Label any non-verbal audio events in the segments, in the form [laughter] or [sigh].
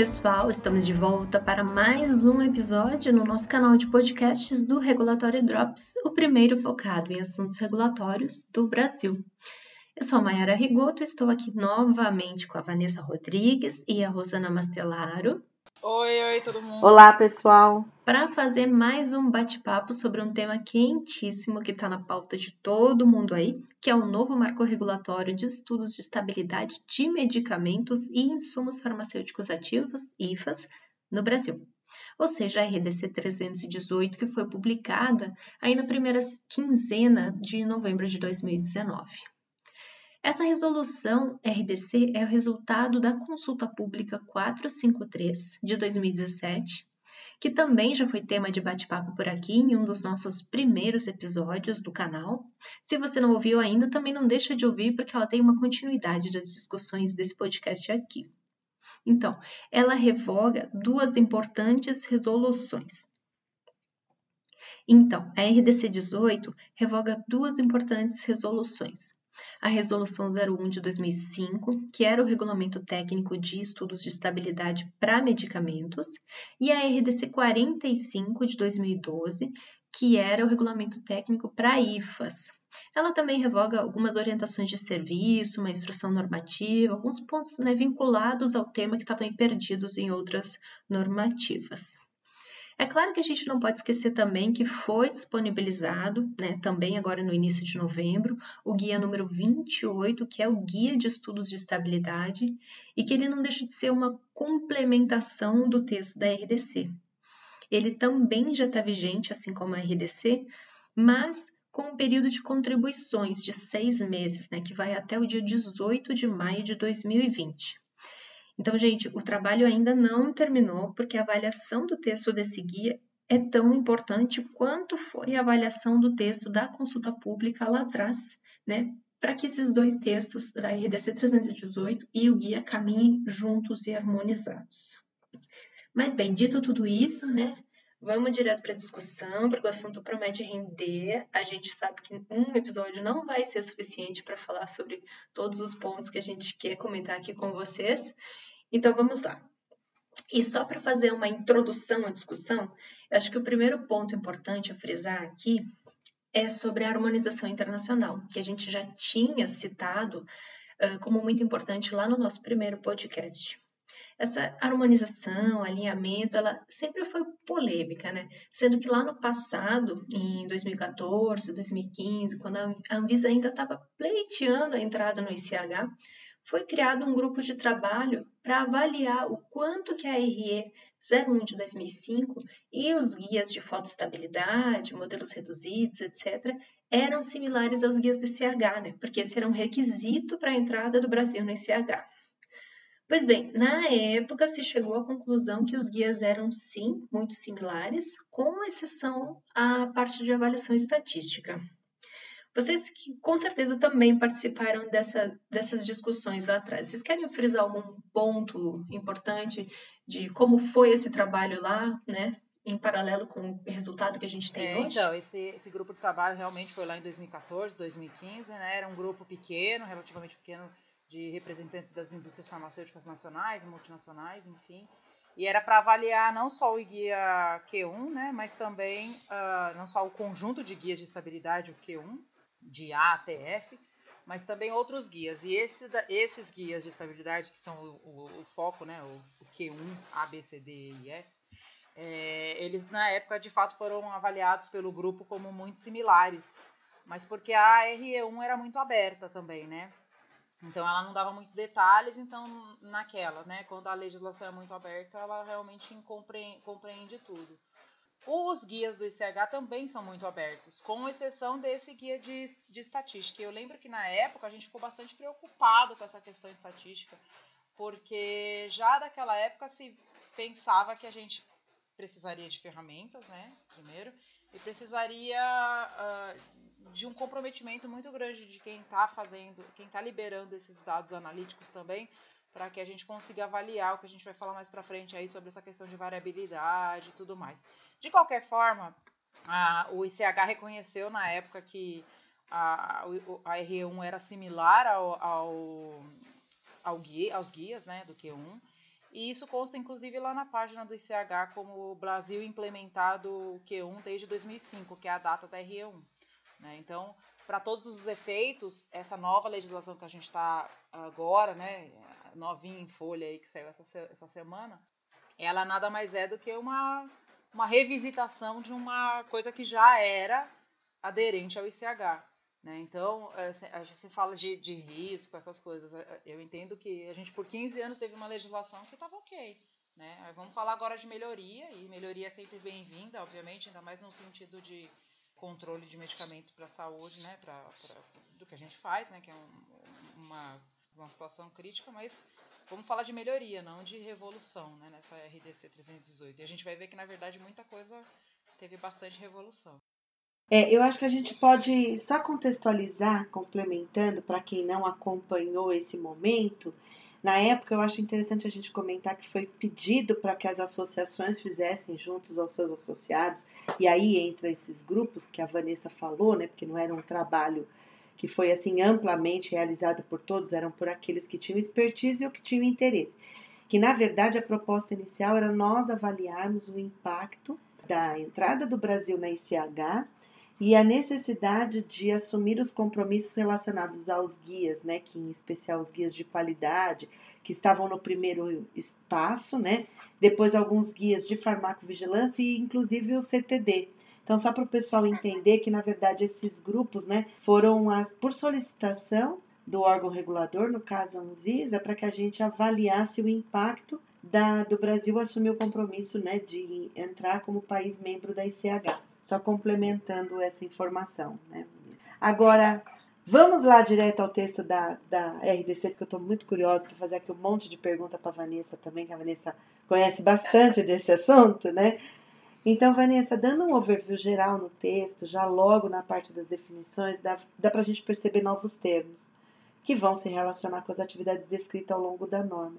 Pessoal, estamos de volta para mais um episódio no nosso canal de podcasts do Regulatório Drops, o primeiro focado em assuntos regulatórios do Brasil. Eu sou a Mayara Rigoto, estou aqui novamente com a Vanessa Rodrigues e a Rosana Mastelaro. Oi, oi, todo mundo. Olá, pessoal. Para fazer mais um bate-papo sobre um tema quentíssimo que está na pauta de todo mundo aí, que é o novo marco regulatório de estudos de estabilidade de medicamentos e insumos farmacêuticos ativos, IFAS, no Brasil. Ou seja, a RDC 318, que foi publicada aí na primeira quinzena de novembro de 2019. Essa resolução RDC é o resultado da consulta pública 453 de 2017, que também já foi tema de bate-papo por aqui em um dos nossos primeiros episódios do canal. Se você não ouviu ainda, também não deixa de ouvir, porque ela tem uma continuidade das discussões desse podcast aqui. Então, ela revoga duas importantes resoluções. Então, a RDC 18 revoga duas importantes resoluções a Resolução 01 de 2005, que era o Regulamento Técnico de Estudos de Estabilidade para Medicamentos, e a RDC 45 de 2012, que era o Regulamento Técnico para IFAS. Ela também revoga algumas orientações de serviço, uma instrução normativa, alguns pontos né, vinculados ao tema que estavam perdidos em outras normativas. É claro que a gente não pode esquecer também que foi disponibilizado, né, também agora no início de novembro, o guia número 28, que é o Guia de Estudos de Estabilidade, e que ele não deixa de ser uma complementação do texto da RDC. Ele também já está vigente, assim como a RDC, mas com um período de contribuições de seis meses, né, que vai até o dia 18 de maio de 2020. Então, gente, o trabalho ainda não terminou, porque a avaliação do texto desse guia é tão importante quanto foi a avaliação do texto da consulta pública lá atrás, né? Para que esses dois textos, da RDC 318 e o guia, caminhem juntos e harmonizados. Mas, bem, dito tudo isso, né? Vamos direto para a discussão, porque o assunto promete render. A gente sabe que um episódio não vai ser suficiente para falar sobre todos os pontos que a gente quer comentar aqui com vocês. Então vamos lá. E só para fazer uma introdução à discussão, acho que o primeiro ponto importante a frisar aqui é sobre a harmonização internacional, que a gente já tinha citado uh, como muito importante lá no nosso primeiro podcast. Essa harmonização, alinhamento, ela sempre foi polêmica, né? Sendo que lá no passado, em 2014, 2015, quando a Anvisa ainda estava pleiteando a entrada no ICH, foi criado um grupo de trabalho para avaliar o quanto que a RE 01 de 2005 e os guias de fotoestabilidade, modelos reduzidos, etc., eram similares aos guias do ICH, né? porque esse era um requisito para a entrada do Brasil no ICH. Pois bem, na época se chegou à conclusão que os guias eram sim muito similares, com exceção à parte de avaliação estatística. Vocês que com certeza também participaram dessa, dessas discussões lá atrás. Vocês querem frisar algum ponto importante de como foi esse trabalho lá, né? Em paralelo com o resultado que a gente tem é, hoje? Então, esse, esse grupo de trabalho realmente foi lá em 2014, 2015, né? Era um grupo pequeno, relativamente pequeno, de representantes das indústrias farmacêuticas nacionais, multinacionais, enfim. E era para avaliar não só o guia Q1, né, mas também uh, não só o conjunto de guias de estabilidade, o Q1, de A até F, mas também outros guias. E esse, esses guias de estabilidade, que são o, o, o foco, né, o, o, Q1, A, B, C, D e F, é, eles na época de fato foram avaliados pelo grupo como muito similares, mas porque a RE1 era muito aberta também, né? Então ela não dava muitos detalhes, então naquela, né? Quando a legislação é muito aberta, ela realmente compreende, compreende tudo. Os guias do ICH também são muito abertos, com exceção desse guia de, de estatística. Eu lembro que na época a gente ficou bastante preocupado com essa questão estatística, porque já daquela época se pensava que a gente precisaria de ferramentas, né, primeiro, e precisaria uh, de um comprometimento muito grande de quem está fazendo, quem está liberando esses dados analíticos também, para que a gente consiga avaliar o que a gente vai falar mais para frente aí sobre essa questão de variabilidade e tudo mais. De qualquer forma, a, o ICH reconheceu na época que a, a R1 era similar ao, ao, ao guia, aos guias né, do Q1 E isso consta inclusive lá na página do ICH como Brasil implementado o Q1 desde 2005, que é a data da RE1. Né? Então, para todos os efeitos, essa nova legislação que a gente está agora, né, novinha em folha aí que saiu essa, essa semana, ela nada mais é do que uma, uma revisitação de uma coisa que já era aderente ao ICH. Né? Então, é, a gente fala de, de risco, essas coisas. É, eu entendo que a gente, por 15 anos, teve uma legislação que estava ok. Né? Vamos falar agora de melhoria, e melhoria é sempre bem-vinda, obviamente, ainda mais no sentido de controle de medicamento para a saúde, né? Pra, pra, do que a gente faz, né? que é um, uma, uma situação crítica, mas vamos falar de melhoria, não de revolução né? nessa RDC 318. E a gente vai ver que, na verdade, muita coisa teve bastante revolução. É, eu acho que a gente pode só contextualizar, complementando, para quem não acompanhou esse momento. Na época, eu acho interessante a gente comentar que foi pedido para que as associações fizessem juntos aos seus associados, e aí entra esses grupos que a Vanessa falou, né, porque não era um trabalho que foi assim amplamente realizado por todos, eram por aqueles que tinham expertise ou que tinham interesse. Que na verdade a proposta inicial era nós avaliarmos o impacto da entrada do Brasil na ICH e a necessidade de assumir os compromissos relacionados aos guias, né, que em especial os guias de qualidade, que estavam no primeiro espaço, né, depois alguns guias de farmacovigilância e inclusive o CTD. Então, só para o pessoal entender que, na verdade, esses grupos né, foram as, por solicitação do órgão regulador, no caso a Anvisa, para que a gente avaliasse o impacto da, do Brasil assumir o compromisso né, de entrar como país membro da ICH só complementando essa informação. Né? Agora, vamos lá direto ao texto da, da RDC, porque eu estou muito curiosa para fazer aqui um monte de pergunta para a Vanessa também, que a Vanessa conhece bastante desse assunto, né? Então, Vanessa, dando um overview geral no texto, já logo na parte das definições, dá, dá para a gente perceber novos termos que vão se relacionar com as atividades descritas ao longo da norma.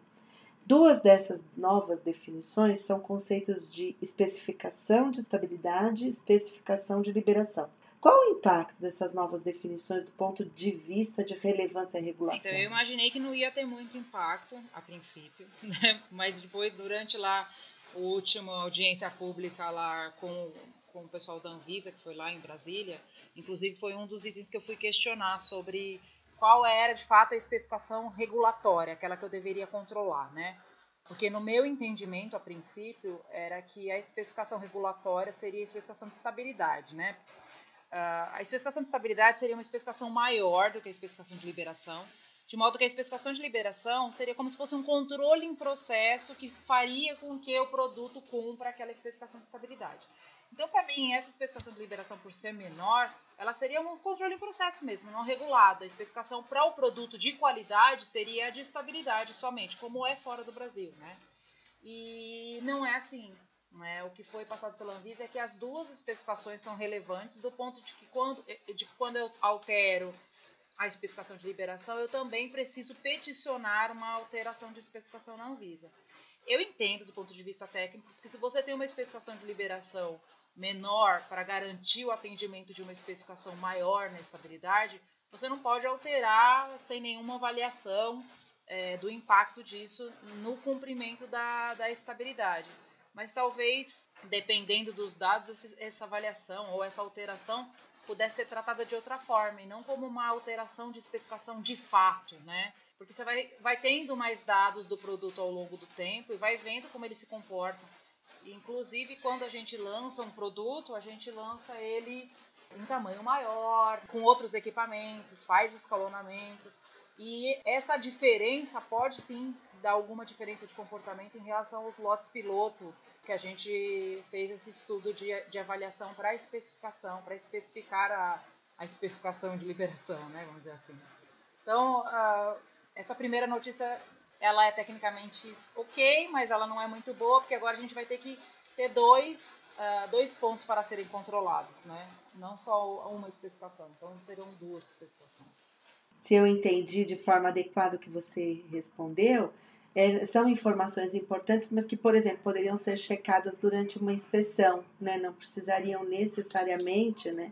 Duas dessas novas definições são conceitos de especificação de estabilidade e especificação de liberação. Qual o impacto dessas novas definições do ponto de vista de relevância regulatória? Então, eu imaginei que não ia ter muito impacto a princípio, [laughs] né? mas depois, durante lá a última audiência pública lá com, com o pessoal da Anvisa, que foi lá em Brasília, inclusive foi um dos itens que eu fui questionar sobre qual era de fato a especificação regulatória, aquela que eu deveria controlar, né? Porque no meu entendimento, a princípio, era que a especificação regulatória seria a especificação de estabilidade, né? Uh, a especificação de estabilidade seria uma especificação maior do que a especificação de liberação, de modo que a especificação de liberação seria como se fosse um controle em processo que faria com que o produto cumpra aquela especificação de estabilidade. Então, para mim, essa especificação de liberação, por ser menor, ela seria um controle em processo mesmo, não regulado. A especificação para o produto de qualidade seria a de estabilidade somente, como é fora do Brasil, né? E não é assim. Né? O que foi passado pela Anvisa é que as duas especificações são relevantes do ponto de que quando, de que quando eu altero a especificação de liberação, eu também preciso peticionar uma alteração de especificação na Anvisa. Eu entendo do ponto de vista técnico, porque se você tem uma especificação de liberação menor para garantir o atendimento de uma especificação maior na estabilidade, você não pode alterar sem nenhuma avaliação é, do impacto disso no cumprimento da, da estabilidade. Mas talvez, dependendo dos dados, essa avaliação ou essa alteração pudesse ser tratada de outra forma e não como uma alteração de especificação de fato, né? Porque você vai, vai tendo mais dados do produto ao longo do tempo e vai vendo como ele se comporta. Inclusive, quando a gente lança um produto, a gente lança ele em tamanho maior, com outros equipamentos, faz escalonamento. E essa diferença pode sim dar alguma diferença de comportamento em relação aos lotes piloto que a gente fez esse estudo de, de avaliação para especificação, para especificar a, a especificação de liberação, né, vamos dizer assim. Então, uh, essa primeira notícia, ela é tecnicamente ok, mas ela não é muito boa, porque agora a gente vai ter que ter dois, uh, dois pontos para serem controlados, né? Não só uma especificação, então seriam duas especificações. Se eu entendi de forma adequada o que você respondeu, é, são informações importantes, mas que, por exemplo, poderiam ser checadas durante uma inspeção, né? Não precisariam necessariamente, né,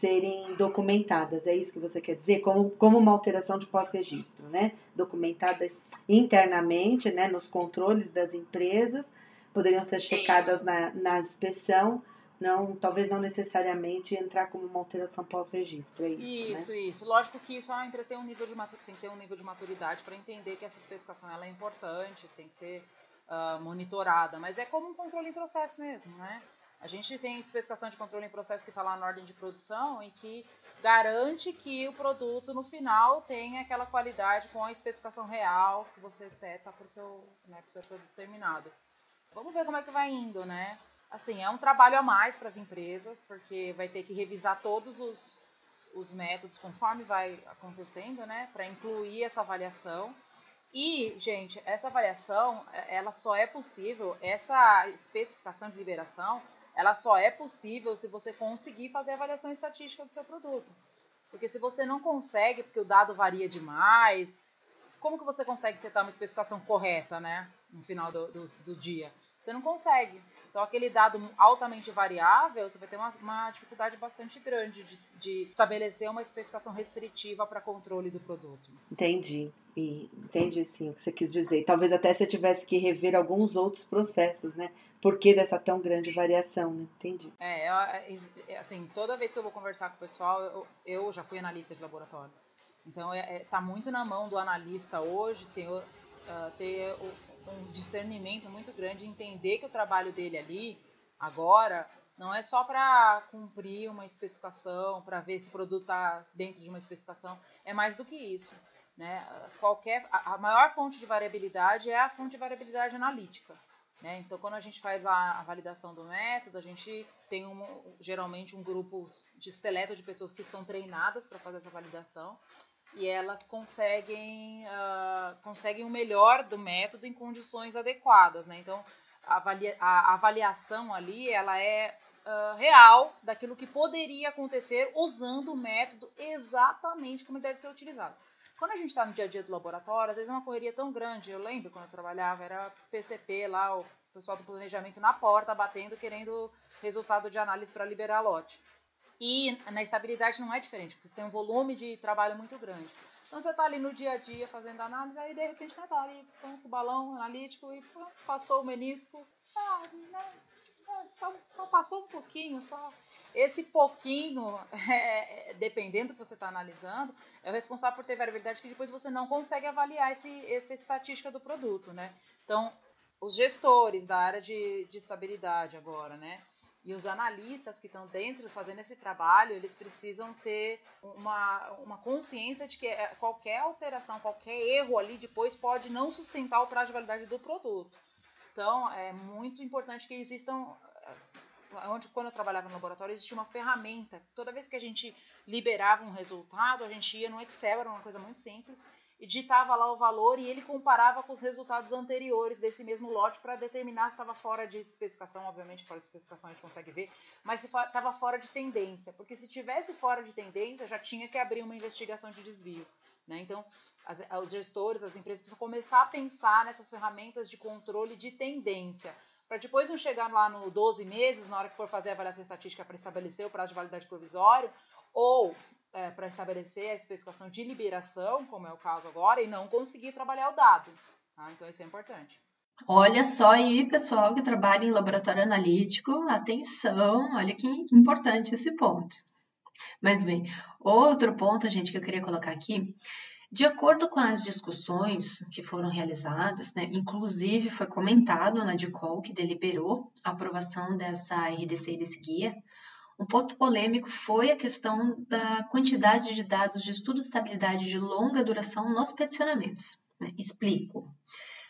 serem documentadas, é isso que você quer dizer? Como, como uma alteração de pós-registro, né? Documentadas internamente, né, nos controles das empresas, poderiam ser checadas na, na inspeção, não, talvez não necessariamente entrar como uma alteração pós-registro, é isso, Isso, né? isso. Lógico que isso a empresa tem, um nível de, tem que ter um nível de maturidade para entender que essa especificação ela é importante, tem que ser uh, monitorada, mas é como um controle em processo mesmo, né? A gente tem especificação de controle em processo que está lá na ordem de produção e que garante que o produto no final tenha aquela qualidade com a especificação real que você seta para o seu, né, seu produto terminado. Vamos ver como é que vai indo, né? Assim, é um trabalho a mais para as empresas, porque vai ter que revisar todos os, os métodos conforme vai acontecendo, né? Para incluir essa avaliação. E, gente, essa avaliação, ela só é possível, essa especificação de liberação, ela só é possível se você conseguir fazer a avaliação estatística do seu produto. Porque se você não consegue, porque o dado varia demais, como que você consegue setar uma especificação correta, né? No final do, do, do dia? Você não consegue. Então, aquele dado altamente variável, você vai ter uma, uma dificuldade bastante grande de, de, estabelecer uma especificação restritiva para controle do produto. Entendi. E, entendi, sim, o que você quis dizer. Talvez até você tivesse que rever alguns outros processos, né? Por que dessa tão grande variação, né? Entendi. É, é, é, assim, toda vez que eu vou conversar com o pessoal, eu, eu já fui analista de laboratório. Então, está é, é, tá muito na mão do analista hoje ter, uh, ter um discernimento muito grande, entender que o trabalho dele ali, agora, não é só para cumprir uma especificação, para ver se o produto está dentro de uma especificação, é mais do que isso. Né? Qualquer, a maior fonte de variabilidade é a fonte de variabilidade analítica. Né? Então, quando a gente faz a, a, validação do método, a gente tem um, geralmente um grupo de seleto de pessoas que são treinadas para fazer essa validação e elas conseguem, uh, conseguem o melhor do método em condições adequadas, né? Então, a, avalia, a avaliação ali, ela é uh, real daquilo que poderia acontecer usando o método exatamente como deve ser utilizado. Quando a gente está no dia a dia do laboratório, às vezes é uma correria tão grande. Eu lembro quando eu trabalhava, era PCP lá, o pessoal do planejamento na porta, batendo, querendo resultado de análise para liberar lote. E na estabilidade não é diferente, porque você tem um volume de trabalho muito grande. Então você está ali no dia a dia fazendo análise, aí de repente está tá ali com o balão analítico e passou o menisco. Ah, né? É, só, só, passou um pouquinho, só. Esse pouquinho, [laughs] é, dependendo do que você está analisando, é o responsável por ter variabilidade que depois você não consegue avaliar esse, essa estatística do produto, né? Então, os gestores da área de, de estabilidade agora, né? E os analistas que estão dentro fazendo esse trabalho, eles precisam ter uma, uma consciência de que é, qualquer alteração, qualquer erro ali depois pode não sustentar o prazo de validade do produto. Então, é muito importante que existam. Eh, onde, quando eu trabalhava no laboratório, existia uma ferramenta. Toda vez que a gente liberava um resultado, a gente ia no Excel, era uma coisa muito simples, e digitava lá o valor e ele comparava com os resultados anteriores desse mesmo lote para determinar se estava fora de especificação, obviamente fora de especificação a gente consegue ver, mas se estava fora de tendência, porque se tivesse fora de tendência já tinha que abrir uma investigação de desvio. Né? Então, as, os gestores, as empresas precisam começar a pensar nessas ferramentas de controle de tendência, para depois não chegar lá no 12 meses, na hora que for fazer a avaliação estatística para estabelecer o prazo de validade provisório, ou é, para estabelecer a especificação de liberação, como é o caso agora, e não conseguir trabalhar o dado. Tá? Então, isso é importante. Olha só aí, pessoal que trabalha em laboratório analítico, atenção, olha que importante esse ponto. Mas bem, outro ponto, gente, que eu queria colocar aqui, de acordo com as discussões que foram realizadas, né, inclusive foi comentado na DICOL que deliberou a aprovação dessa RDC e desse guia, um ponto polêmico foi a questão da quantidade de dados de estudo de estabilidade de longa duração nos peticionamentos. Né? Explico.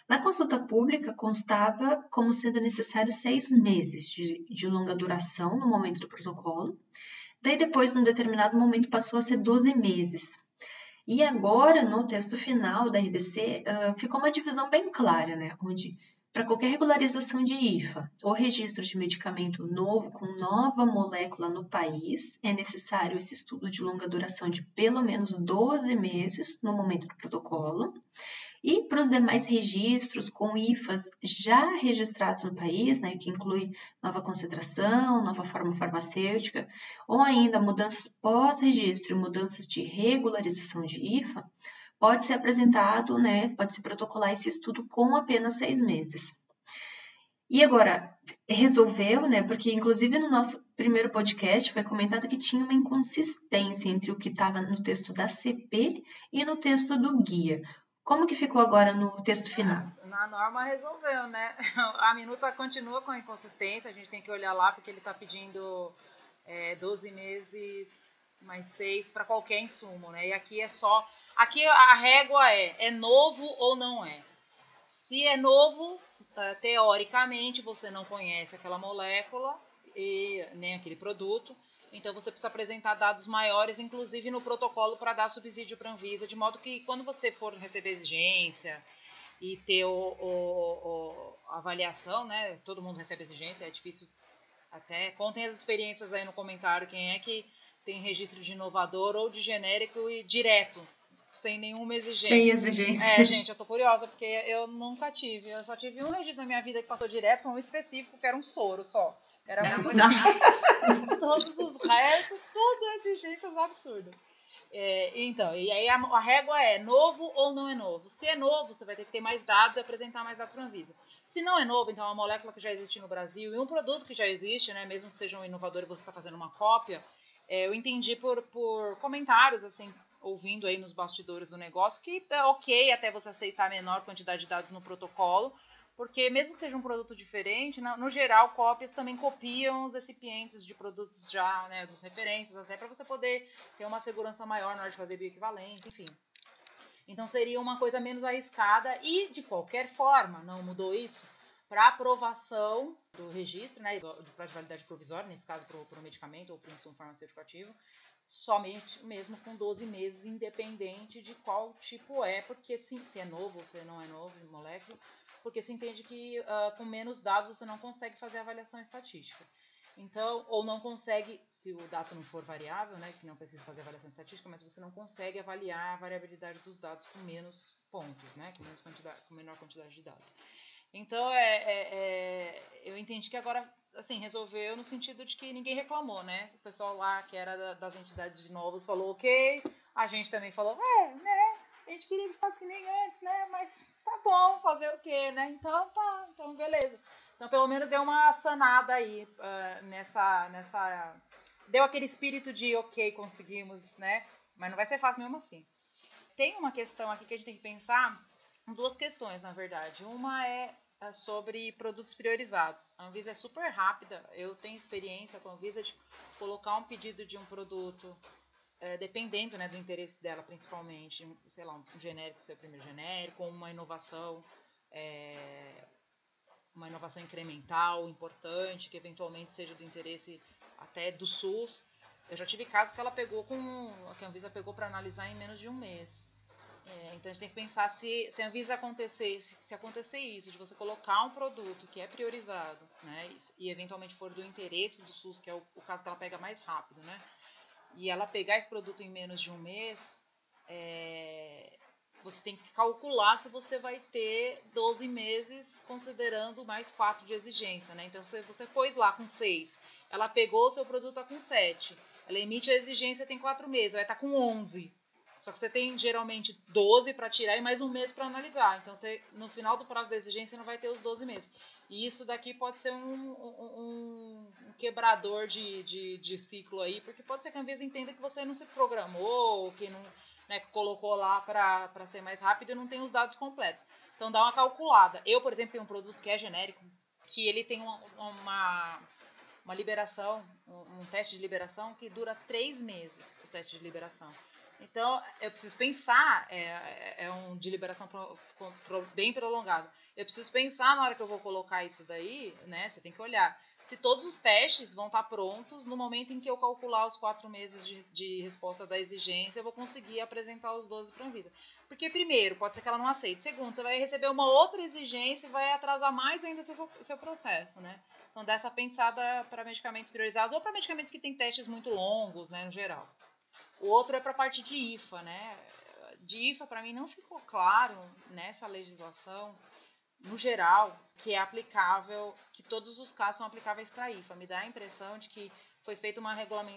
Na consulta pública constava como sendo necessário seis meses de, de, longa duração no momento do protocolo, daí depois, num determinado momento, passou a ser 12 meses. E agora, no texto final da RDC, uh, ficou uma divisão bem clara, né? Onde para qualquer regularização de IFA ou registro de medicamento novo com nova molécula no país, é necessário esse estudo de longa duração de pelo menos 12 meses no momento do protocolo. E para os demais registros com IFAs já registrados no país, né, que inclui nova concentração, nova forma farmacêutica, ou ainda mudanças pós-registro e mudanças de regularização de IFA, pode ser apresentado, né, pode se protocolar esse estudo com apenas seis meses. E agora, resolveu, né? Porque, inclusive, no nosso primeiro podcast foi comentado que tinha uma inconsistência entre o que estava no texto da CP e no texto do guia. Como que ficou agora no texto final? Na norma resolveu, né? [laughs] A minuta continua com a inconsistência, a gente tem que olhar lá porque ele está pedindo é, 12 meses mais 6 para qualquer insumo, né? E aqui é só. Aqui a régua é: é novo ou não é? Se é novo, é, teoricamente você não conhece aquela molécula e nem aquele produto, então você precisa apresentar dados maiores, inclusive no protocolo para dar subsídio para a Anvisa, de modo que quando você for receber exigência e ter o, o, o, avaliação, né? Todo mundo recebe exigência, é difícil até. Contem as experiências aí no comentário, quem é que tem registro de inovador ou de genérico e direto, sem nenhuma exigência. Sem exigência. É, gente, eu tô curiosa, porque eu nunca tive. Eu só tive um registro na minha vida que passou direto com um específico, que era um soro só. Era muito [laughs] Todos os restos, tudo exigências absurdas. É, então, e aí a, a, régua é novo ou não é novo. Se é novo, você vai ter que ter mais dados e apresentar mais dados para a Anvisa. Se não é novo, então é uma molécula que já existe no Brasil e um produto que já existe, né, mesmo que seja um inovador e você está fazendo uma cópia, é, eu entendi por, por comentários, assim, ouvindo aí nos bastidores do negócio, que é ok até você aceitar a menor quantidade de dados no protocolo, porque mesmo que seja um produto diferente, no, geral, cópias também copiam os recipientes de produtos já, né, dos referências, até para você poder ter uma segurança maior na hora de fazer bioequivalente, enfim. Então seria uma coisa menos arriscada e, de qualquer forma, não mudou isso, para aprovação do registro, né, do prazo de validade provisória, nesse caso para o medicamento ou para o insumo farmacêutico ativo, somente mesmo com 12 meses, independente de qual tipo é, porque se, se é novo ou se não é novo, molécula, porque se entende que uh, com menos dados você não consegue fazer avaliação estatística. Então, ou não consegue, se o dado não for variável, né, que não precisa fazer avaliação estatística, mas você não consegue avaliar a variabilidade dos dados com menos pontos, né, com, menos quantidade, com menor quantidade de dados. Então, é, é, é, eu entendi que agora, assim, resolveu no sentido de que ninguém reclamou, né? O pessoal lá, que era das entidades de novos, falou ok, a gente também falou, é, né, a gente queria que fosse que nem antes, né? Mas tá bom, fazer o quê, né? Então tá, então beleza. Então pelo menos deu uma sanada aí uh, nessa, nessa. Deu aquele espírito de ok, conseguimos, né? Mas não vai ser fácil mesmo assim. Tem uma questão aqui que a gente tem que pensar, duas questões, na verdade. Uma é, é sobre produtos priorizados. A Anvisa é super rápida. Eu tenho experiência com a Anvisa de colocar um pedido de um produto é, dependendo né, do interesse dela, principalmente, sei lá, um genérico ser o primeiro genérico, uma inovação, é, uma inovação incremental, importante, que eventualmente seja do interesse até do SUS. Eu já tive casos que ela pegou com. que a Anvisa pegou para analisar em menos de um mês. É, então a gente tem que pensar se, se a Anvisa acontecer, se, se, acontecer isso, de você colocar um produto que é priorizado, né, e, eventualmente for do interesse do SUS, que é o, o caso que ela pega mais rápido, né? e ela pegar esse produto em menos de um mês, é, você tem que calcular se você vai ter 12 meses considerando mais 4 de exigência, né? Então, se você pôs lá com 6, ela pegou o seu produto tá com 7, ela emite a exigência tem 4 meses, vai estar tá com 11. Só que você tem geralmente 12 para tirar e mais um mês para analisar. Então, você, no final do prazo da exigência, não vai ter os 12 meses. E isso daqui pode ser um, um, um quebrador de, de, de, ciclo aí, porque pode ser que a Anvisa entenda que você não se programou, que não né, colocou lá para ser mais rápido e não tem os dados completos. Então dá uma calculada. Eu, por exemplo, tenho um produto que é genérico, que ele tem uma, uma, uma liberação, um teste de liberação que dura três meses, o teste de liberação. Então, eu preciso pensar, é, é, é um de liberação pro, pro, bem prolongado. Eu preciso pensar na hora que eu vou colocar isso daí, né? Você tem que olhar se todos os testes vão estar prontos no momento em que eu calcular os quatro meses de, de resposta da exigência, eu vou conseguir apresentar os 12 para a Anvisa. Porque, primeiro, pode ser que ela não aceite. Segundo, você vai receber uma outra exigência e vai atrasar mais ainda seu, seu processo, né? Então, dessa pensada para medicamentos priorizados ou para medicamentos que têm testes muito longos, né, no geral. O outro é para a parte de IFA, né? de IFA, para mim, não ficou claro nessa legislação, no geral, que é aplicável, que todos os casos são aplicáveis para IFA. Me dá a impressão de que foi feita uma,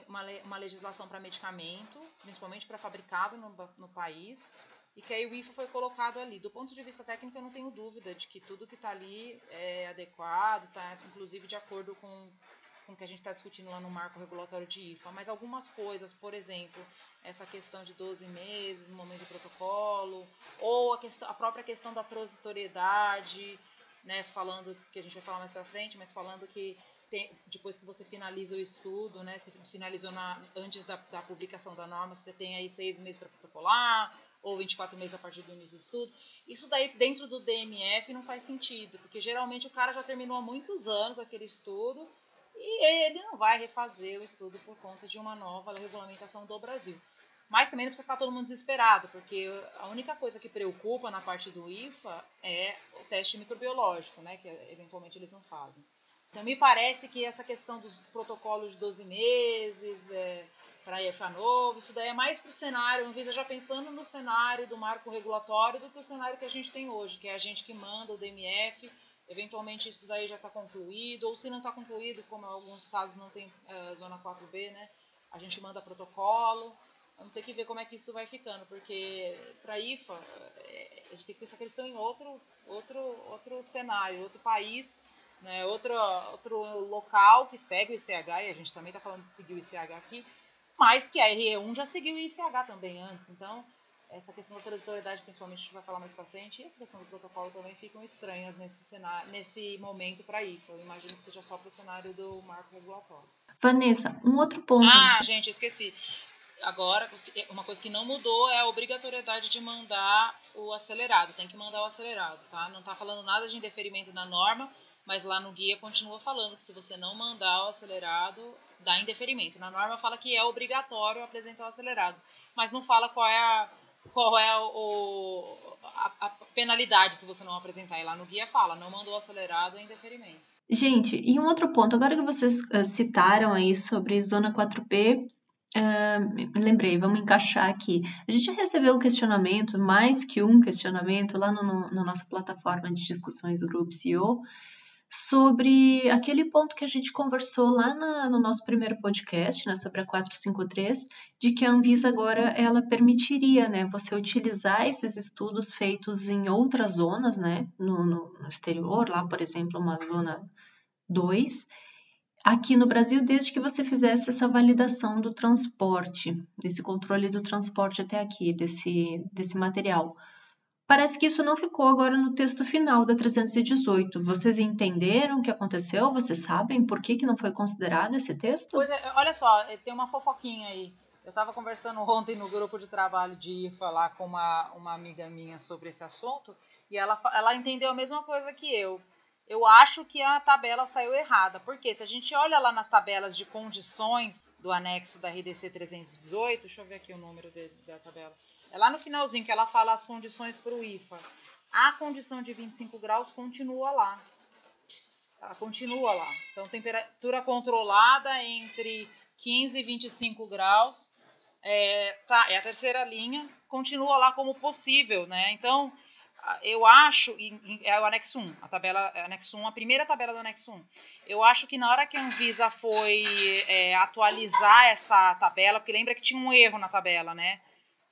uma, uma legislação para medicamento, principalmente para fabricado no, no país, e que aí o IFA foi colocado ali. Do ponto de vista técnico, eu não tenho dúvida de que tudo que está ali é adequado, está inclusive de acordo com, com o que a gente está discutindo lá no marco regulatório de IFA. Mas algumas coisas, por exemplo, essa questão de 12 meses, momento do protocolo, ou a, questão, a própria questão da transitoriedade, né, falando que a gente vai falar mais para frente, mas falando que tem, depois que você finaliza o estudo, né, você finalizou na, antes da, da publicação da norma, você tem aí seis meses para protocolar, ou 24 meses a partir do início do estudo. Isso daí dentro do DMF não faz sentido, porque geralmente o cara já terminou há muitos anos aquele estudo e ele não vai refazer o estudo por conta de uma nova regulamentação do Brasil. Mas também não precisa ficar todo mundo desesperado, porque a única coisa que preocupa na parte do IFA é o teste microbiológico, né, que eventualmente eles não fazem. Então me parece que essa questão dos protocolos de 12 meses, é, para IFA novo, isso daí é mais para o cenário, vez já pensando no cenário do marco regulatório do que o cenário que a gente tem hoje, que é a gente que manda o DMF, eventualmente isso daí já está concluído, ou se não está concluído, como em alguns casos não tem uh, zona 4B, né, a gente manda protocolo, vamos ter que ver como é que isso vai ficando, porque para IFA é, a gente tem que pensar que eles estão em outro, outro, outro cenário, outro país, né, outro, outro local que segue o ICH, e a gente também está falando de seguir o ICH aqui, mas que a RE1 já seguiu o ICH também antes. Então, essa questão da transitoriedade, principalmente, a gente vai falar mais para frente, e essa questão do protocolo também ficam estranhas nesse, cenário, nesse momento para IFA. Eu imagino que seja só para o cenário do marco regulatório. Vanessa, um outro ponto. Ah, gente, eu esqueci. Agora, uma coisa que não mudou é a obrigatoriedade de mandar o acelerado. Tem que mandar o acelerado, tá? Não está falando nada de indeferimento na norma, mas lá no guia continua falando que se você não mandar o acelerado, dá indeferimento. Na norma fala que é obrigatório apresentar o acelerado, mas não fala qual é a, qual é o, a, a penalidade se você não apresentar. E lá no guia fala, não mandou acelerado, é indeferimento. Gente, e um outro ponto, agora que vocês uh, citaram aí sobre zona 4P, uh, me lembrei, vamos encaixar aqui. A gente recebeu um questionamento, mais que um questionamento, lá no, no, na nossa plataforma de discussões do Grupo CEO, sobre aquele ponto que a gente conversou lá na, no nosso primeiro podcast, né, sobre a 453, de que a Anvisa agora ela permitiria, né, você utilizar esses estudos feitos em outras zonas, né, no, no, no exterior, lá, por exemplo, uma zona 2, aqui no Brasil, desde que você fizesse essa validação do transporte, desse controle do transporte até aqui, desse, desse material. Parece que isso não ficou agora no texto final da 318. Vocês entenderam o que aconteceu? Vocês sabem por que, que não foi considerado esse texto? É, olha só, é, tem uma fofoquinha aí. Eu estava conversando ontem no grupo de trabalho de IFA lá com uma, uma amiga minha sobre esse assunto e ela, ela entendeu a mesma coisa que eu. Eu acho que a tabela saiu errada, porque se a gente olha lá nas tabelas de condições do anexo da RDC 318, deixa eu ver aqui o número de, da tabela. É lá no finalzinho que ela fala as condições para o IFA. A condição de 25 graus continua lá. Ela continua lá. Então, temperatura controlada entre 15 e 25 graus. É, tá, é a terceira linha. Continua lá como possível, né? Então, eu acho, é o anexo 1, a tabela, é anexo 1, a primeira tabela do anexo 1. Eu acho que na hora que a Anvisa foi é, atualizar essa tabela, porque lembra que tinha um erro na tabela, né?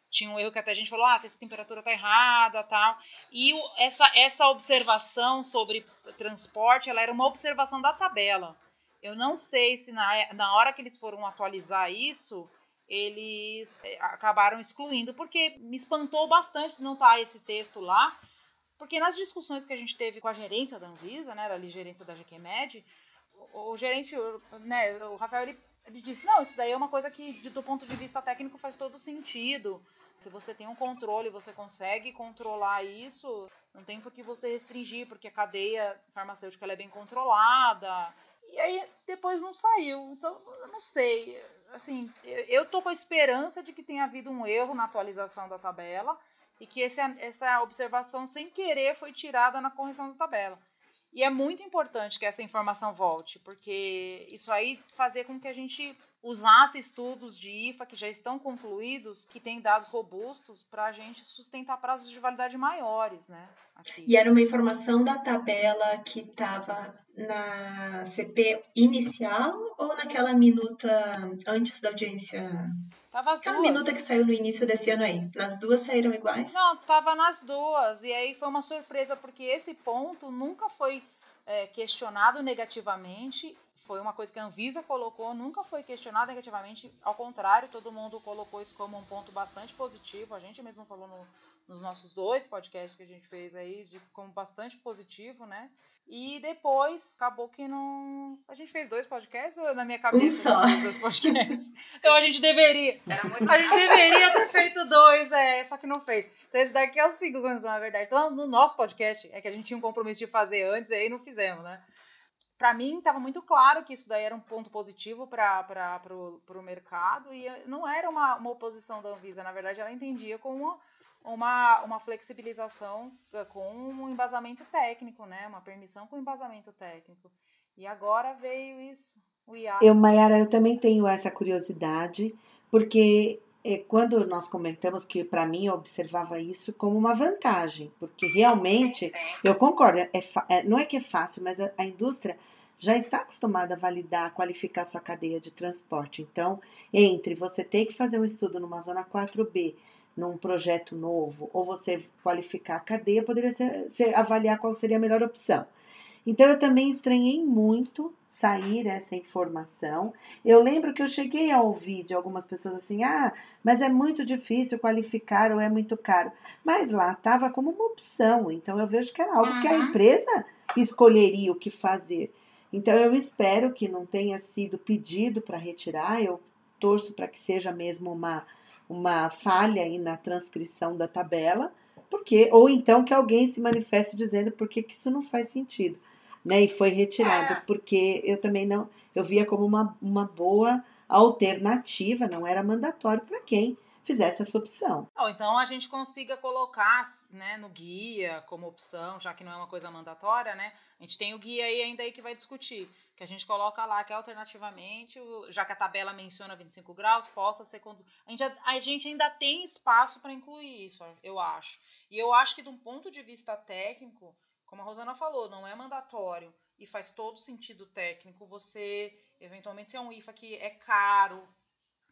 Tinha um erro que até a gente falou, ah, essa temperatura tá errada, tal. E o, essa, essa observação sobre transporte, ela era uma observação da tabela. Eu não sei se na, na hora que eles foram atualizar isso, eles eh, acabaram excluindo, porque me espantou bastante não estar tá esse texto lá, porque nas discussões que a gente teve com a gerência da Anvisa, né, ali gerência da GQMed, o, o gerente, né, o Rafael, ele, ele disse, não, isso daí é uma coisa que, do ponto de vista técnico, faz todo sentido, se você tem um controle, você consegue controlar isso, não tem por que você restringir, porque a cadeia farmacêutica é bem controlada. E aí depois não saiu. Então, eu não sei. Assim, eu tô com a esperança de que tenha havido um erro na atualização da tabela e que esse, essa observação sem querer foi tirada na correção da tabela. E é muito importante que essa informação volte, porque isso aí fazer com que a gente usasse estudos de IFA que já estão concluídos, que têm dados robustos, para a gente sustentar prazos de validade maiores, né? Aqui. E era uma informação da tabela que estava na CP inicial ou naquela minuta antes da audiência? Tava as Aquela duas. minuta que saiu no início desse ano aí. Nas duas saíram iguais? Não, tava nas duas. E aí foi uma surpresa, porque esse ponto nunca foi é, questionado negativamente. Foi uma coisa que a Anvisa colocou, nunca foi questionado negativamente. Ao contrário, todo mundo colocou isso como um ponto bastante positivo. A gente mesmo falou no, nos nossos dois podcasts que a gente fez aí, de, como bastante positivo, né? E depois acabou que não. A gente fez dois podcasts ou na minha cabeça? Um só. Dois podcasts. [laughs] então a gente deveria. A gente deveria ter feito dois, é, só que não fez. Então esse daqui é o segundo, na verdade. Então no nosso podcast é que a gente tinha um compromisso de fazer antes e aí não fizemos, né? Para mim estava muito claro que isso daí era um ponto positivo para o mercado e não era uma, uma oposição da Anvisa. Na verdade, ela entendia como uma uma, flexibilização eh, com um embasamento técnico, né? Uma permissão com embasamento técnico. E agora veio isso, o IA. Eu, Mayara, eu também tenho essa curiosidade, porque quando nós comentamos que, para mim, eu observava isso como uma vantagem, porque realmente, eu concordo, é, é, não é que é fácil, mas a, a indústria já está acostumada a validar, qualificar sua cadeia de transporte. Então, entre você ter que fazer um estudo numa zona 4B num projeto novo, ou você qualificar a cadeia, poderia ser, ser, avaliar qual seria a melhor opção. Então eu também estranhei muito sair essa informação. Eu lembro que eu cheguei a ouvir de algumas pessoas assim: ah, mas é muito difícil qualificar ou é muito caro. Mas lá estava como uma opção, então eu vejo que era algo uhum. que a uhum. empresa escolheria o que fazer. Então eu espero que não tenha sido pedido para retirar, eu torço para que seja mesmo uma uma falha aí na transcrição da tabela, porque ou então que alguém se manifeste dizendo por que isso não faz sentido, né? E foi retirado, é. porque eu também não, eu via como uma, uma boa alternativa, não era mandatório para quem fizesse essa opção. Ou então a gente consiga colocar né, no guia como opção, já que não é uma coisa mandatória, né? A gente tem o guia aí ainda aí que vai discutir, que a gente coloca lá que alternativamente, já que a tabela menciona 25 graus, possa ser conduzido. A a gente ainda tem espaço para incluir isso, eu acho. E eu acho que de um ponto de vista técnico, como a Rosana falou, não é mandatório e faz todo sentido técnico você, eventualmente, se é um IFA que é caro,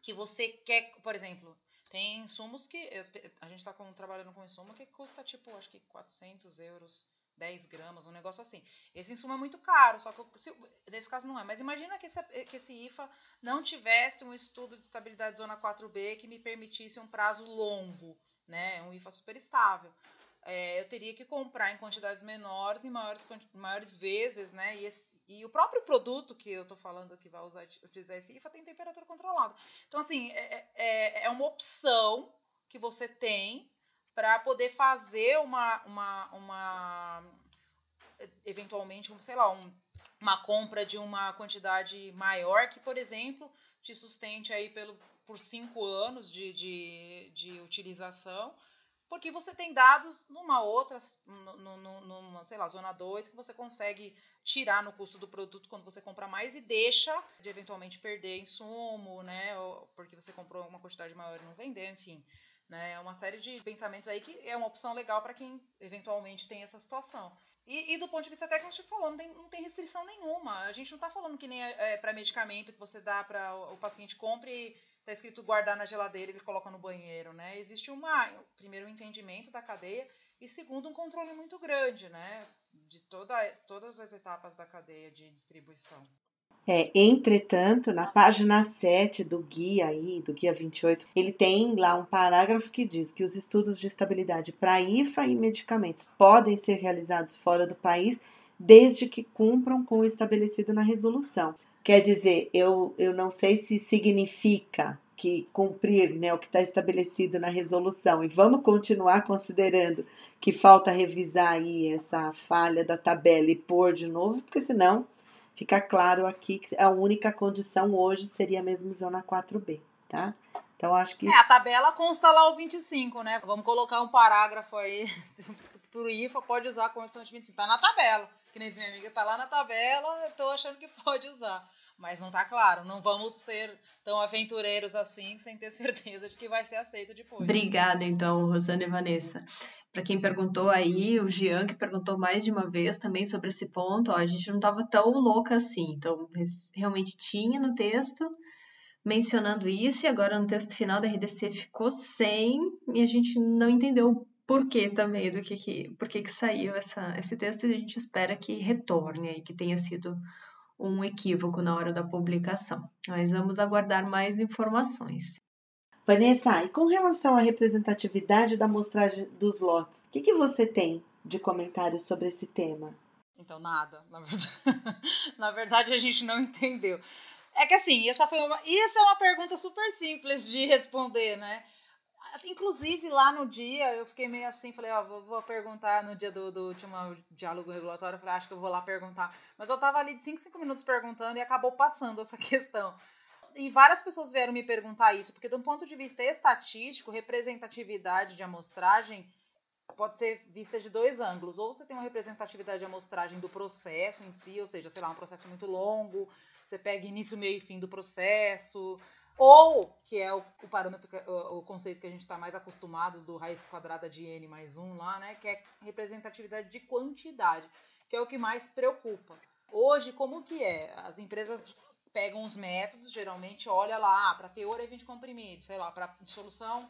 que você quer, por exemplo, tem insumos que. Eu, a gente está trabalhando com insumo que custa tipo, acho que 400 euros, 10 gramas, um negócio assim. Esse insumo é muito caro, só que se, nesse caso não é. Mas imagina que esse, que esse IFA não tivesse um estudo de estabilidade zona 4B que me permitisse um prazo longo, né? Um IFA super estável. É, eu teria que comprar em quantidades menores, em maiores, maiores vezes, né? E, esse, e o próprio produto que eu estou falando que vai usar, utilizar esse IFA tem temperatura controlada. Então, assim, é, é, é uma opção que você tem para poder fazer uma, uma, uma eventualmente, um, sei lá, um, uma compra de uma quantidade maior que, por exemplo, te sustente aí pelo, por cinco anos de, de, de utilização porque você tem dados numa outra, numa, sei lá, zona 2, que você consegue tirar no custo do produto quando você compra mais e deixa de eventualmente perder insumo, né? Ou porque você comprou uma quantidade maior e não vender, enfim. Né? É uma série de pensamentos aí que é uma opção legal para quem eventualmente tem essa situação. E, e, do ponto de vista técnico, a gente falou, não tem, não tem restrição nenhuma. A gente não está falando que nem é, é para medicamento que você dá para o paciente compre tá escrito guardar na geladeira, ele coloca no banheiro, né? Existe uma, primeiro, um entendimento da cadeia e segundo, um controle muito grande, né? De toda, todas as etapas da cadeia de distribuição. É, entretanto, na página 7 do guia aí, do guia 28, ele tem lá um parágrafo que diz que os estudos de estabilidade para IFA e medicamentos podem ser realizados fora do país desde que cumpram com o estabelecido na resolução. Quer dizer, eu, eu não sei se significa que cumprir né, o que está estabelecido na resolução e vamos continuar considerando que falta revisar aí essa falha da tabela e pôr de novo, porque senão fica claro aqui que a única condição hoje seria mesmo zona 4B, tá? Então acho que. É, a tabela consta lá o 25, né? Vamos colocar um parágrafo aí [laughs] pro IFA, pode usar a condição de 25, tá na tabela que nem minha amiga, tá lá na tabela, eu tô achando que pode usar. Mas não tá claro, não vamos ser tão aventureiros assim, sem ter [laughs] certeza de que vai ser aceito depois. Obrigada, então, Rosana e Vanessa. Para quem perguntou aí, o Jean que perguntou mais de uma vez também sobre esse ponto, ó, a gente não estava tão louca assim. Então, realmente tinha no texto mencionando isso, e agora no texto final da RDC ficou sem, e a gente não entendeu por que também, do que, que por que, que saiu essa, esse texto, e a gente espera que retorne e que tenha sido um equívoco na hora da publicação. Mas vamos aguardar mais informações. Vanessa, e com relação à representatividade da amostragem dos lotes, o que, que você tem de comentários sobre esse tema? Então, nada. Na verdade, [laughs] na verdade, a gente não entendeu. É que assim, essa foi uma, isso é uma pergunta super simples de responder, né? Inclusive, lá no dia, eu fiquei meio assim, falei, ó, vou, vou perguntar no dia do, do último diálogo regulatório, eu falei, acho que eu vou lá perguntar. Mas eu tava ali de 5, 5 minutos perguntando e acabou passando essa [laughs] questão. E várias pessoas vieram me perguntar isso, porque do ponto de vista estatístico, representatividade de amostragem pode ser vista de dois ângulos. Ou você tem uma representatividade de amostragem do processo em si, ou seja, sei lá, um processo muito longo, você pega início, meio e fim do processo, ou, que é o, o parâmetro, o, o, conceito que a gente está mais acostumado do raiz quadrada de n mais 1 lá, né? Que é representatividade de quantidade, que é o que mais preocupa. Hoje, como que é? As empresas pegam os métodos, geralmente olha lá, ah, para teor é 20 comprimidos, sei lá, para dissolução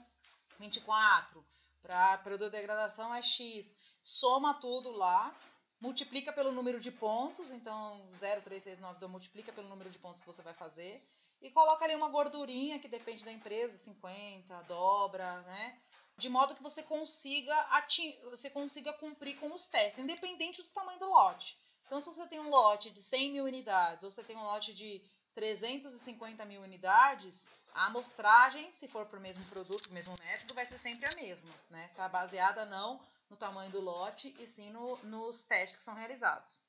24, para produto de degradação é X. Soma tudo lá, multiplica pelo número de pontos, então 0,369 multiplica pelo número de pontos que você vai fazer e coloca ali uma gordurinha que depende da empresa, 50, dobra, né? De modo que você consiga você consiga cumprir com os testes, independente do tamanho do lote. Então, se você tem um lote de 100 mil unidades, ou você tem um lote de 350 mil unidades, a amostragem, se for para o mesmo produto, mesmo método, vai ser sempre a mesma, né? Tá baseada não no tamanho do lote, e sim no, nos testes que são realizados.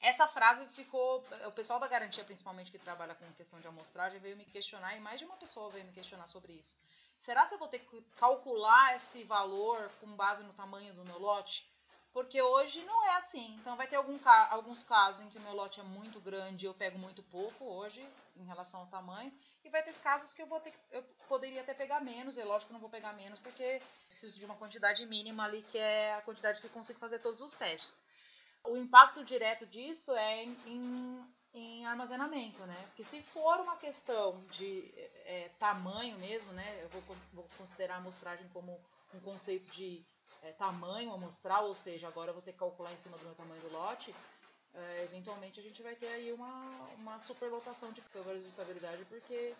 Essa frase ficou. O pessoal da garantia, principalmente que trabalha com questão de amostragem, veio me questionar, e mais de uma pessoa veio me questionar sobre isso. Será que eu vou ter que calcular esse valor com base no tamanho do meu lote? Porque hoje não é assim. Então vai ter algum, alguns casos em que o meu lote é muito grande e eu pego muito pouco hoje em relação ao tamanho. E vai ter casos que eu vou ter eu poderia até pegar menos, e lógico que não vou pegar menos, porque preciso de uma quantidade mínima ali, que é a quantidade que eu consigo fazer todos os testes. O impacto direto disso é em, em armazenamento, né? Porque se for uma questão de é, tamanho mesmo, né? Eu vou, vou, considerar a amostragem como um conceito de é, tamanho amostral, ou seja, agora eu vou ter que calcular em cima do meu tamanho do lote. É, eventualmente a gente vai ter aí uma, uma superlotação de câmeras de estabilidade, porque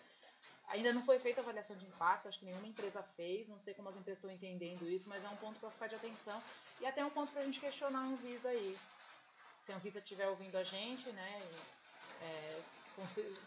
ainda não foi feita avaliação de impacto, acho que nenhuma empresa fez, não sei como as empresas estão entendendo isso, mas é um ponto para ficar de atenção e até um ponto para a gente questionar a Anvisa aí se a Anvisa estiver ouvindo a gente, né, e, é,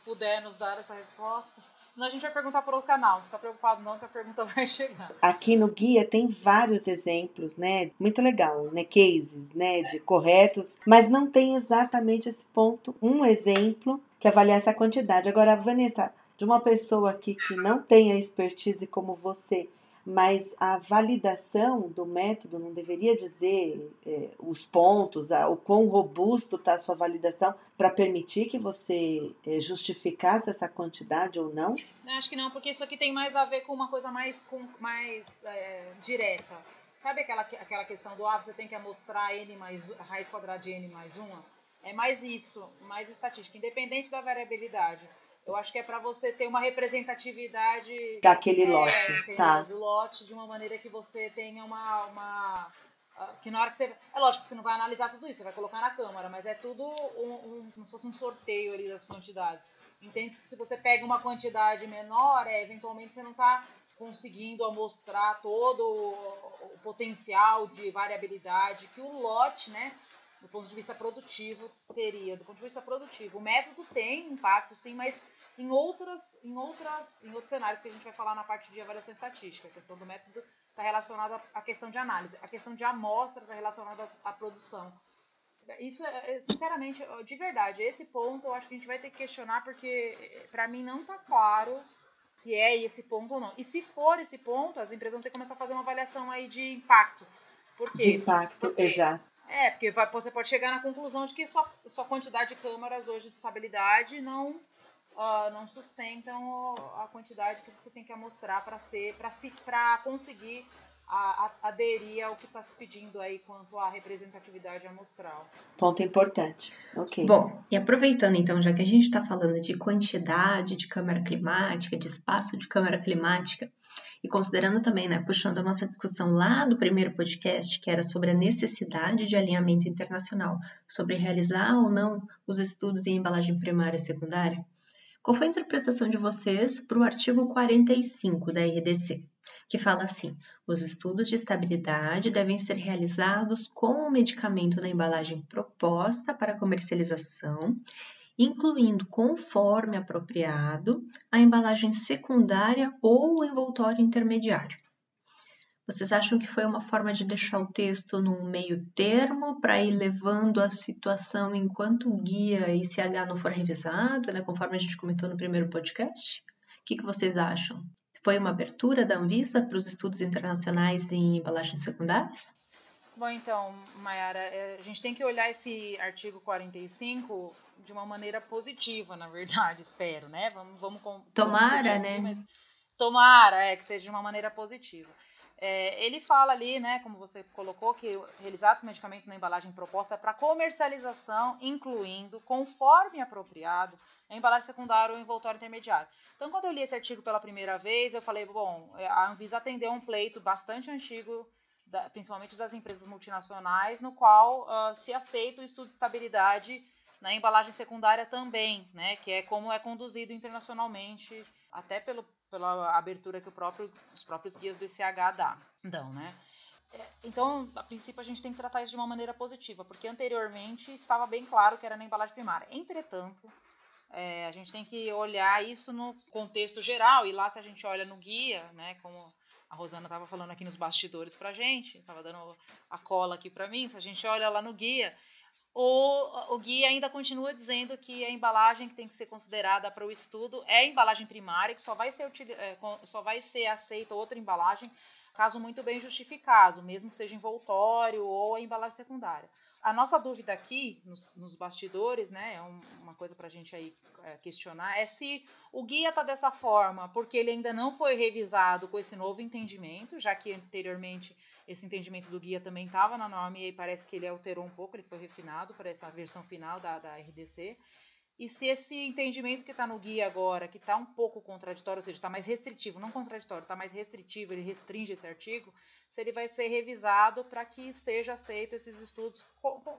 puder nos dar essa resposta. Senão a gente vai perguntar por outro canal. Não fica preocupado não que a pergunta [laughs] vai chegar. Aqui no guia tem vários exemplos, né? Muito legal, né? Cases, né? De corretos, mas não tem exatamente esse ponto, um exemplo que avalia essa quantidade. Agora, Vanessa, de uma pessoa aqui que não tem a expertise como você, mas a validação do método não deveria dizer é, os pontos, a, o quão robusto está a sua validação para permitir que você é, justificasse essa quantidade ou não? Acho que não, porque isso aqui tem mais a ver com uma coisa mais, com, mais é, direta. Sabe aquela, aquela questão do ah, você tem que amostrar n mais a raiz quadrada de n mais 1? É mais isso, mais estatística, independente da variabilidade. Eu acho que é para você ter uma representatividade daquele é, lote, tá? Do lote de uma maneira que você tenha uma, uma ah, que na hora que você. É lógico que você não vai analisar tudo isso, você vai colocar na câmara, mas é tudo um, um, como se fosse um sorteio ali das quantidades. Entende que se você pega uma quantidade menor, é, eventualmente você não está conseguindo mostrar todo o potencial de variabilidade que o lote, né? Do ponto de vista produtivo teria, do ponto de vista produtivo. O método tem impacto, sim, mas em outras, em outras, em outros cenários que a gente vai falar na parte de avaliação estatística. A questão do método está relacionada à questão de análise, a questão de amostra está relacionada à produção. Isso é, é, sinceramente, de verdade, esse ponto eu acho que a gente vai ter que questionar porque para mim não está claro se é esse ponto ou não. E se for esse ponto, as empresas vão ter que começar a fazer uma avaliação aí de impacto. Por quê? De impacto, Porque exato É, porque vai, você pode chegar na conclusão de que sua, sua quantidade de câmaras hoje de estabilidade não, uh, não sustentam a quantidade que você tem que amostrar para ser para conseguir a, a, aderir ao que está se pedindo aí quanto à representatividade amostral. Ponto importante. Ok. Bom, e aproveitando então, já que a gente está falando de quantidade de câmara climática, de espaço de câmara climática, e considerando também, né, puxando a nossa discussão lá do primeiro podcast, que era sobre a necessidade de alinhamento internacional, sobre realizar ou não os estudos em embalagem primária e secundária, qual foi a interpretação de vocês para o artigo 45 da RDC? que fala assim: os estudos de estabilidade devem ser realizados com o medicamento na embalagem proposta para comercialização, incluindo, conforme apropriado, a embalagem secundária ou o envoltório intermediário. Vocês acham que foi uma forma de deixar o texto num meio termo para ir levando a situação enquanto o guia ICH não for revisado, né, conforme a gente comentou no primeiro podcast? O que, que vocês acham? foi uma abertura da Anvisa para os estudos internacionais em embalagens secundárias? Bom, então, Mayara, é, a gente tem que olhar esse artigo 45 de uma maneira positiva, na verdade, [laughs] espero, né? Vamos, vamos Tomara, né? Mas tomara, é, que seja de uma maneira positiva. É, ele fala ali, né, como você colocou, que realizar o medicamento na embalagem proposta é para comercialização, incluindo, conforme apropriado, a embalagem secundária ou envoltório intermediário. Então, quando eu li esse artigo pela primeira vez, eu falei, bom, a Anvisa atendeu um pleito bastante antigo, da, principalmente das empresas multinacionais, no qual uh, se aceita o estudo de estabilidade na embalagem secundária também, né, que é como é conduzido internacionalmente, até pelo, pela abertura que próprio, os próprios guias do ICH dá, dão, né. É, então, a princípio, a gente tem que tratar isso de uma maneira positiva, porque anteriormente estava bem claro que era na embalagem primária. Entretanto, é, a gente tem que olhar isso no contexto geral, e lá se a gente olha no guia, né, como a Rosana estava falando aqui nos bastidores para a gente, estava dando a cola aqui para mim, se a gente olha lá no guia, o, o guia ainda continua dizendo que a embalagem que tem que ser considerada para o estudo é a embalagem primária, que só vai ser, é, só vai ser aceita outra embalagem caso muito bem justificado, mesmo que seja envoltório ou a embalagem secundária. A nossa dúvida aqui, nos, nos bastidores, né, é um, uma coisa para a gente aí é, questionar, é se o guia está dessa forma porque ele ainda não foi revisado com esse novo entendimento, já que anteriormente esse entendimento do guia também estava na norma e aí parece que ele alterou um pouco, ele foi refinado para essa versão final da, da RDC. E se esse entendimento que está no guia agora, que está um pouco contraditório, ou seja, está mais restritivo, não contraditório, está mais restritivo, ele restringe esse artigo, se ele vai ser revisado para que seja aceito esses estudos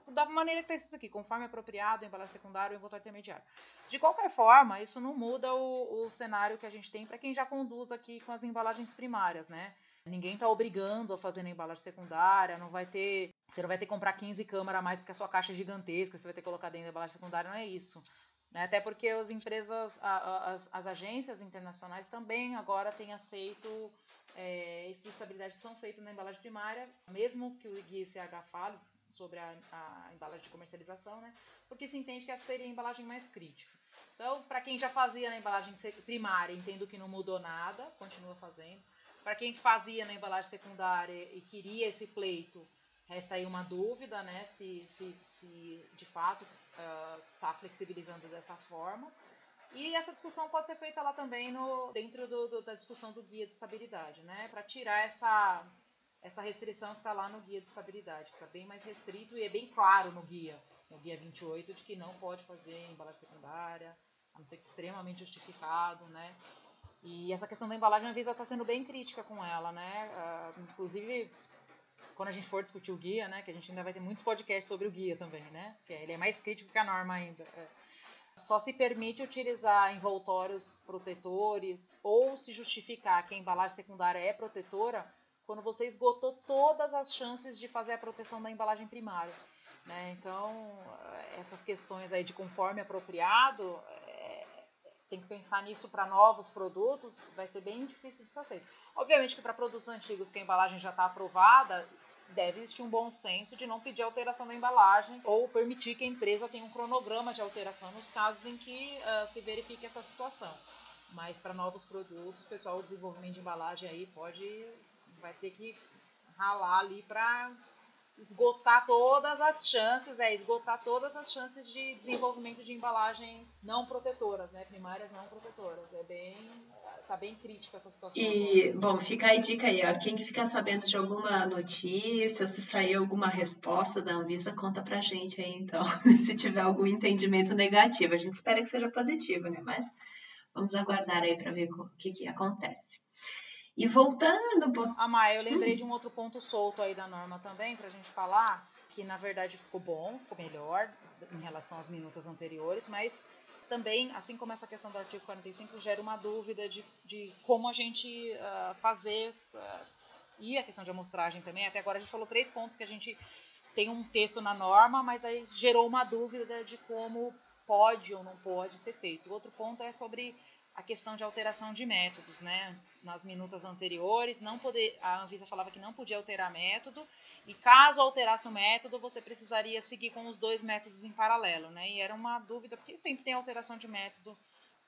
da maneira que está escrito aqui, conforme apropriado, embalagem secundária ou envoltório intermediário. De qualquer forma, isso não muda o, o cenário que a gente tem para quem já conduz aqui com as embalagens primárias, né? Ninguém está obrigando a fazer na embalagem secundária, não vai ter. Você não vai ter que comprar 15 câmeras a mais porque a sua caixa é gigantesca, você vai ter que colocar dentro da embalagem secundária, não é isso. Né? Até porque as empresas, as, as agências internacionais também agora têm aceito é, estudos de estabilidade que são feitos na embalagem primária, mesmo que o IGCH fale sobre a, a, embalagem de comercialização, né? Porque se entende que essa seria a embalagem mais crítica. Então, para quem já fazia na embalagem primária, entendo que não mudou nada, continua fazendo. Para quem fazia na embalagem secundária e queria esse pleito, resta aí uma dúvida, né? Se, se, se de fato está uh, flexibilizando dessa forma. E essa discussão pode ser feita lá também no, dentro do, do, da discussão do guia de estabilidade, né? Para tirar essa, essa restrição que está lá no guia de estabilidade, que está bem mais restrito e é bem claro no guia, no guia 28, de que não pode fazer embalagem secundária, a não ser que extremamente justificado, né? E essa questão da embalagem, a Visa está sendo bem crítica com ela, né? Uh, inclusive, quando a gente for discutir o guia, né? Que a gente ainda vai ter muitos podcasts sobre o guia também, né? Que ele é mais crítico que a norma ainda. É. Só se permite utilizar envoltórios protetores ou se justificar que a embalagem secundária é protetora quando você esgotou todas as chances de fazer a proteção da embalagem primária. Né? Então, essas questões aí de conforme apropriado, tem que pensar nisso para novos produtos, vai ser bem difícil de aceito. Obviamente que para produtos antigos que a embalagem já está aprovada, deve existir um bom senso de não pedir alteração da embalagem ou permitir que a empresa tenha um cronograma de alteração nos casos em que uh, se verifique essa situação. Mas para novos produtos, pessoal, o desenvolvimento de embalagem aí pode vai ter que ralar ali para esgotar todas as chances, é esgotar todas as chances de desenvolvimento de embalagens não protetoras, né, primárias não protetoras. É bem, tá bem crítica essa situação. E, bom, fica aí dica aí, ó, quem que ficar sabendo de alguma notícia, se sair alguma resposta da Anvisa, conta pra gente aí, então, [laughs] se tiver algum entendimento negativo. A gente espera que seja positivo, né, mas vamos aguardar aí para ver o que que acontece. E voltando. Ah, Maia, eu lembrei de um outro ponto solto aí da norma também, para a gente falar, que na verdade ficou bom, ficou melhor em relação às minutas anteriores, mas também, assim como essa questão do artigo 45, gera uma dúvida de, de como a gente uh, fazer. Uh, e a questão de amostragem também. Até agora a gente falou três pontos que a gente tem um texto na norma, mas aí gerou uma dúvida de como pode ou não pode ser feito. O outro ponto é sobre a questão de alteração de métodos, né? Nas minutas anteriores, não poder, a Anvisa falava que não podia alterar método, e caso alterasse o método, você precisaria seguir com os dois métodos em paralelo, né? E era uma dúvida, porque sempre tem alteração de método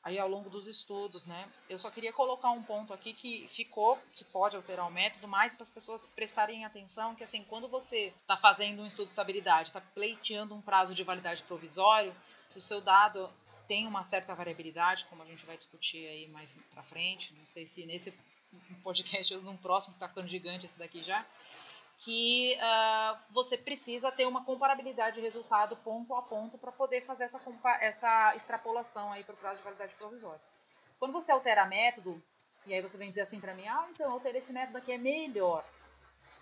aí ao longo dos estudos, né? Eu só queria colocar um ponto aqui que ficou, que pode alterar o método, mas para as pessoas prestarem atenção que assim, quando você está fazendo um estudo de estabilidade, está pleiteando um prazo de validade provisório, se o seu dado tem uma certa variabilidade, como a gente vai discutir aí mais para frente. Não sei se nesse podcast ou num próximo está ficando gigante esse daqui já. Que uh, você precisa ter uma comparabilidade de resultado ponto a ponto para poder fazer essa, essa extrapolação aí para o prazo de validade provisória. Quando você altera método, e aí você vem dizer assim para mim, ah, então eu alterei esse método aqui é melhor.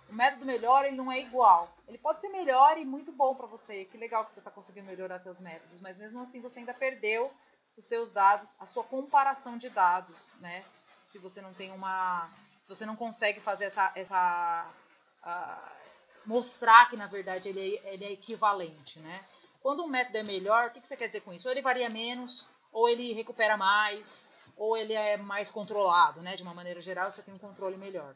O método melhor ele não é igual. Ele pode ser melhor e muito bom para você. Que legal que você está conseguindo melhorar seus métodos, mas mesmo assim você ainda perdeu os seus dados, a sua comparação de dados, né? Se você não tem uma, se você não consegue fazer essa, essa uh, mostrar que na verdade ele é, ele é equivalente, né? Quando um método é melhor, o que, que você quer dizer com isso? Ou ele varia menos, ou ele recupera mais, ou ele é mais controlado, né? De uma maneira geral, você tem um controle melhor.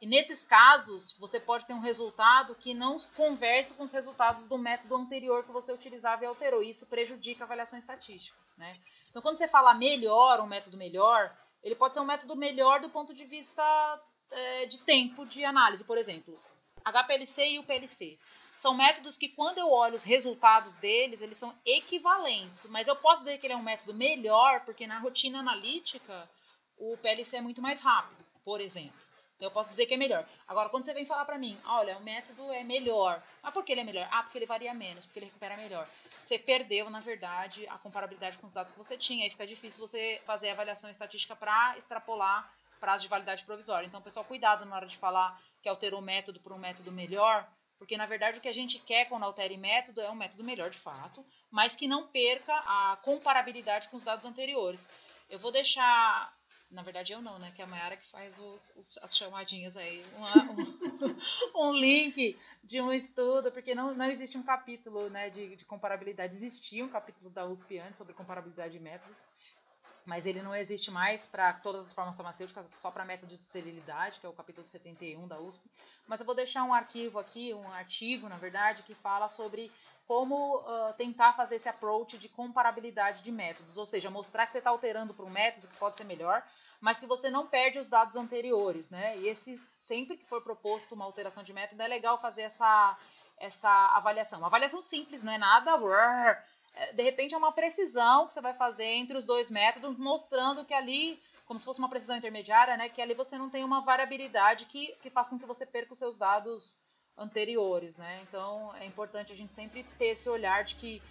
E nesses casos, você pode ter um resultado que não converse com os resultados do método anterior que você utilizava e alterou. Isso prejudica a avaliação estatística. Né? Então, quando você fala melhor, um método melhor, ele pode ser um método melhor do ponto de vista é, de tempo de análise. Por exemplo, HPLC e o PLC. São métodos que, quando eu olho os resultados deles, eles são equivalentes. Mas eu posso dizer que ele é um método melhor, porque na rotina analítica, o PLC é muito mais rápido, por exemplo. Então, eu posso dizer que é melhor. Agora, quando você vem falar para mim, olha, o método é melhor. Mas por que ele é melhor? Ah, porque ele varia menos, porque ele recupera melhor. Você perdeu, na verdade, a comparabilidade com os dados que você tinha. Aí fica difícil você fazer a avaliação estatística para extrapolar prazo de validade provisória. Então, pessoal, cuidado na hora de falar que alterou o método por um método melhor, porque na verdade o que a gente quer quando altere método é um método melhor de fato, mas que não perca a comparabilidade com os dados anteriores. Eu vou deixar na verdade eu não, né? Que é a Mayara que faz os, os, as chamadinhas aí. Uma, um, [laughs] um, link de um estudo, porque não, não existe um capítulo né, de, de comparabilidade. Existia um capítulo da USP antes sobre comparabilidade de métodos, mas ele não existe mais para todas as formas farmacêuticas, só para método de esterilidade, que é o capítulo 71 da USP. Mas eu vou deixar um arquivo aqui, um artigo, na verdade, que fala sobre como uh, tentar fazer esse approach de comparabilidade de métodos, ou seja, mostrar que você está alterando para um método que pode ser melhor, mas que você não perde os dados anteriores, né? E esse sempre que for proposto uma alteração de método é legal fazer essa essa avaliação. Uma avaliação simples, não é nada. De repente é uma precisão que você vai fazer entre os dois métodos, mostrando que ali, como se fosse uma precisão intermediária, né? Que ali você não tem uma variabilidade que, que faz com que você perca os seus dados anteriores, né? Então é importante a gente sempre ter esse olhar de que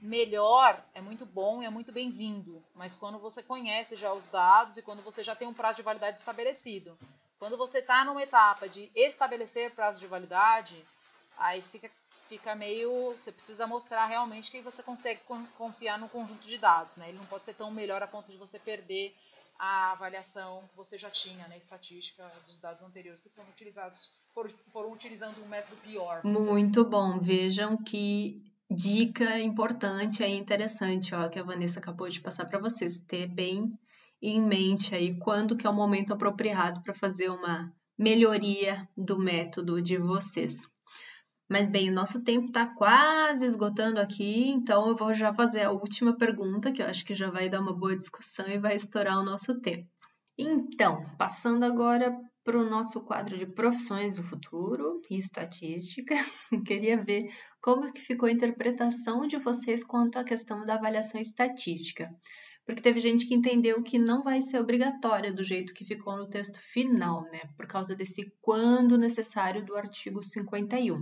melhor é muito bom e é muito bem-vindo, mas quando você conhece já os dados e quando você já tem um prazo de validade estabelecido. Quando você está numa etapa de estabelecer prazo de validade, aí fica, fica meio. Você precisa mostrar realmente que você consegue confiar no conjunto de dados. Né? Ele não pode ser tão melhor a ponto de você perder a avaliação que você já tinha, né, estatística dos dados anteriores que foram utilizados, foram, foram utilizando um método pior. Muito bom. Vejam que dica importante e interessante, ó, que a Vanessa acabou de passar para vocês, ter bem em mente aí quando que é o momento apropriado para fazer uma melhoria do método de vocês. Mas bem, o nosso tempo está quase esgotando aqui, então eu vou já fazer a última pergunta, que eu acho que já vai dar uma boa discussão e vai estourar o nosso tempo. Então, passando agora para o nosso quadro de profissões do futuro e estatística. [laughs] Queria ver como que ficou a interpretação de vocês quanto à questão da avaliação estatística. Porque teve gente que entendeu que não vai ser obrigatória do jeito que ficou no texto final, né? Por causa desse quando necessário do artigo 51.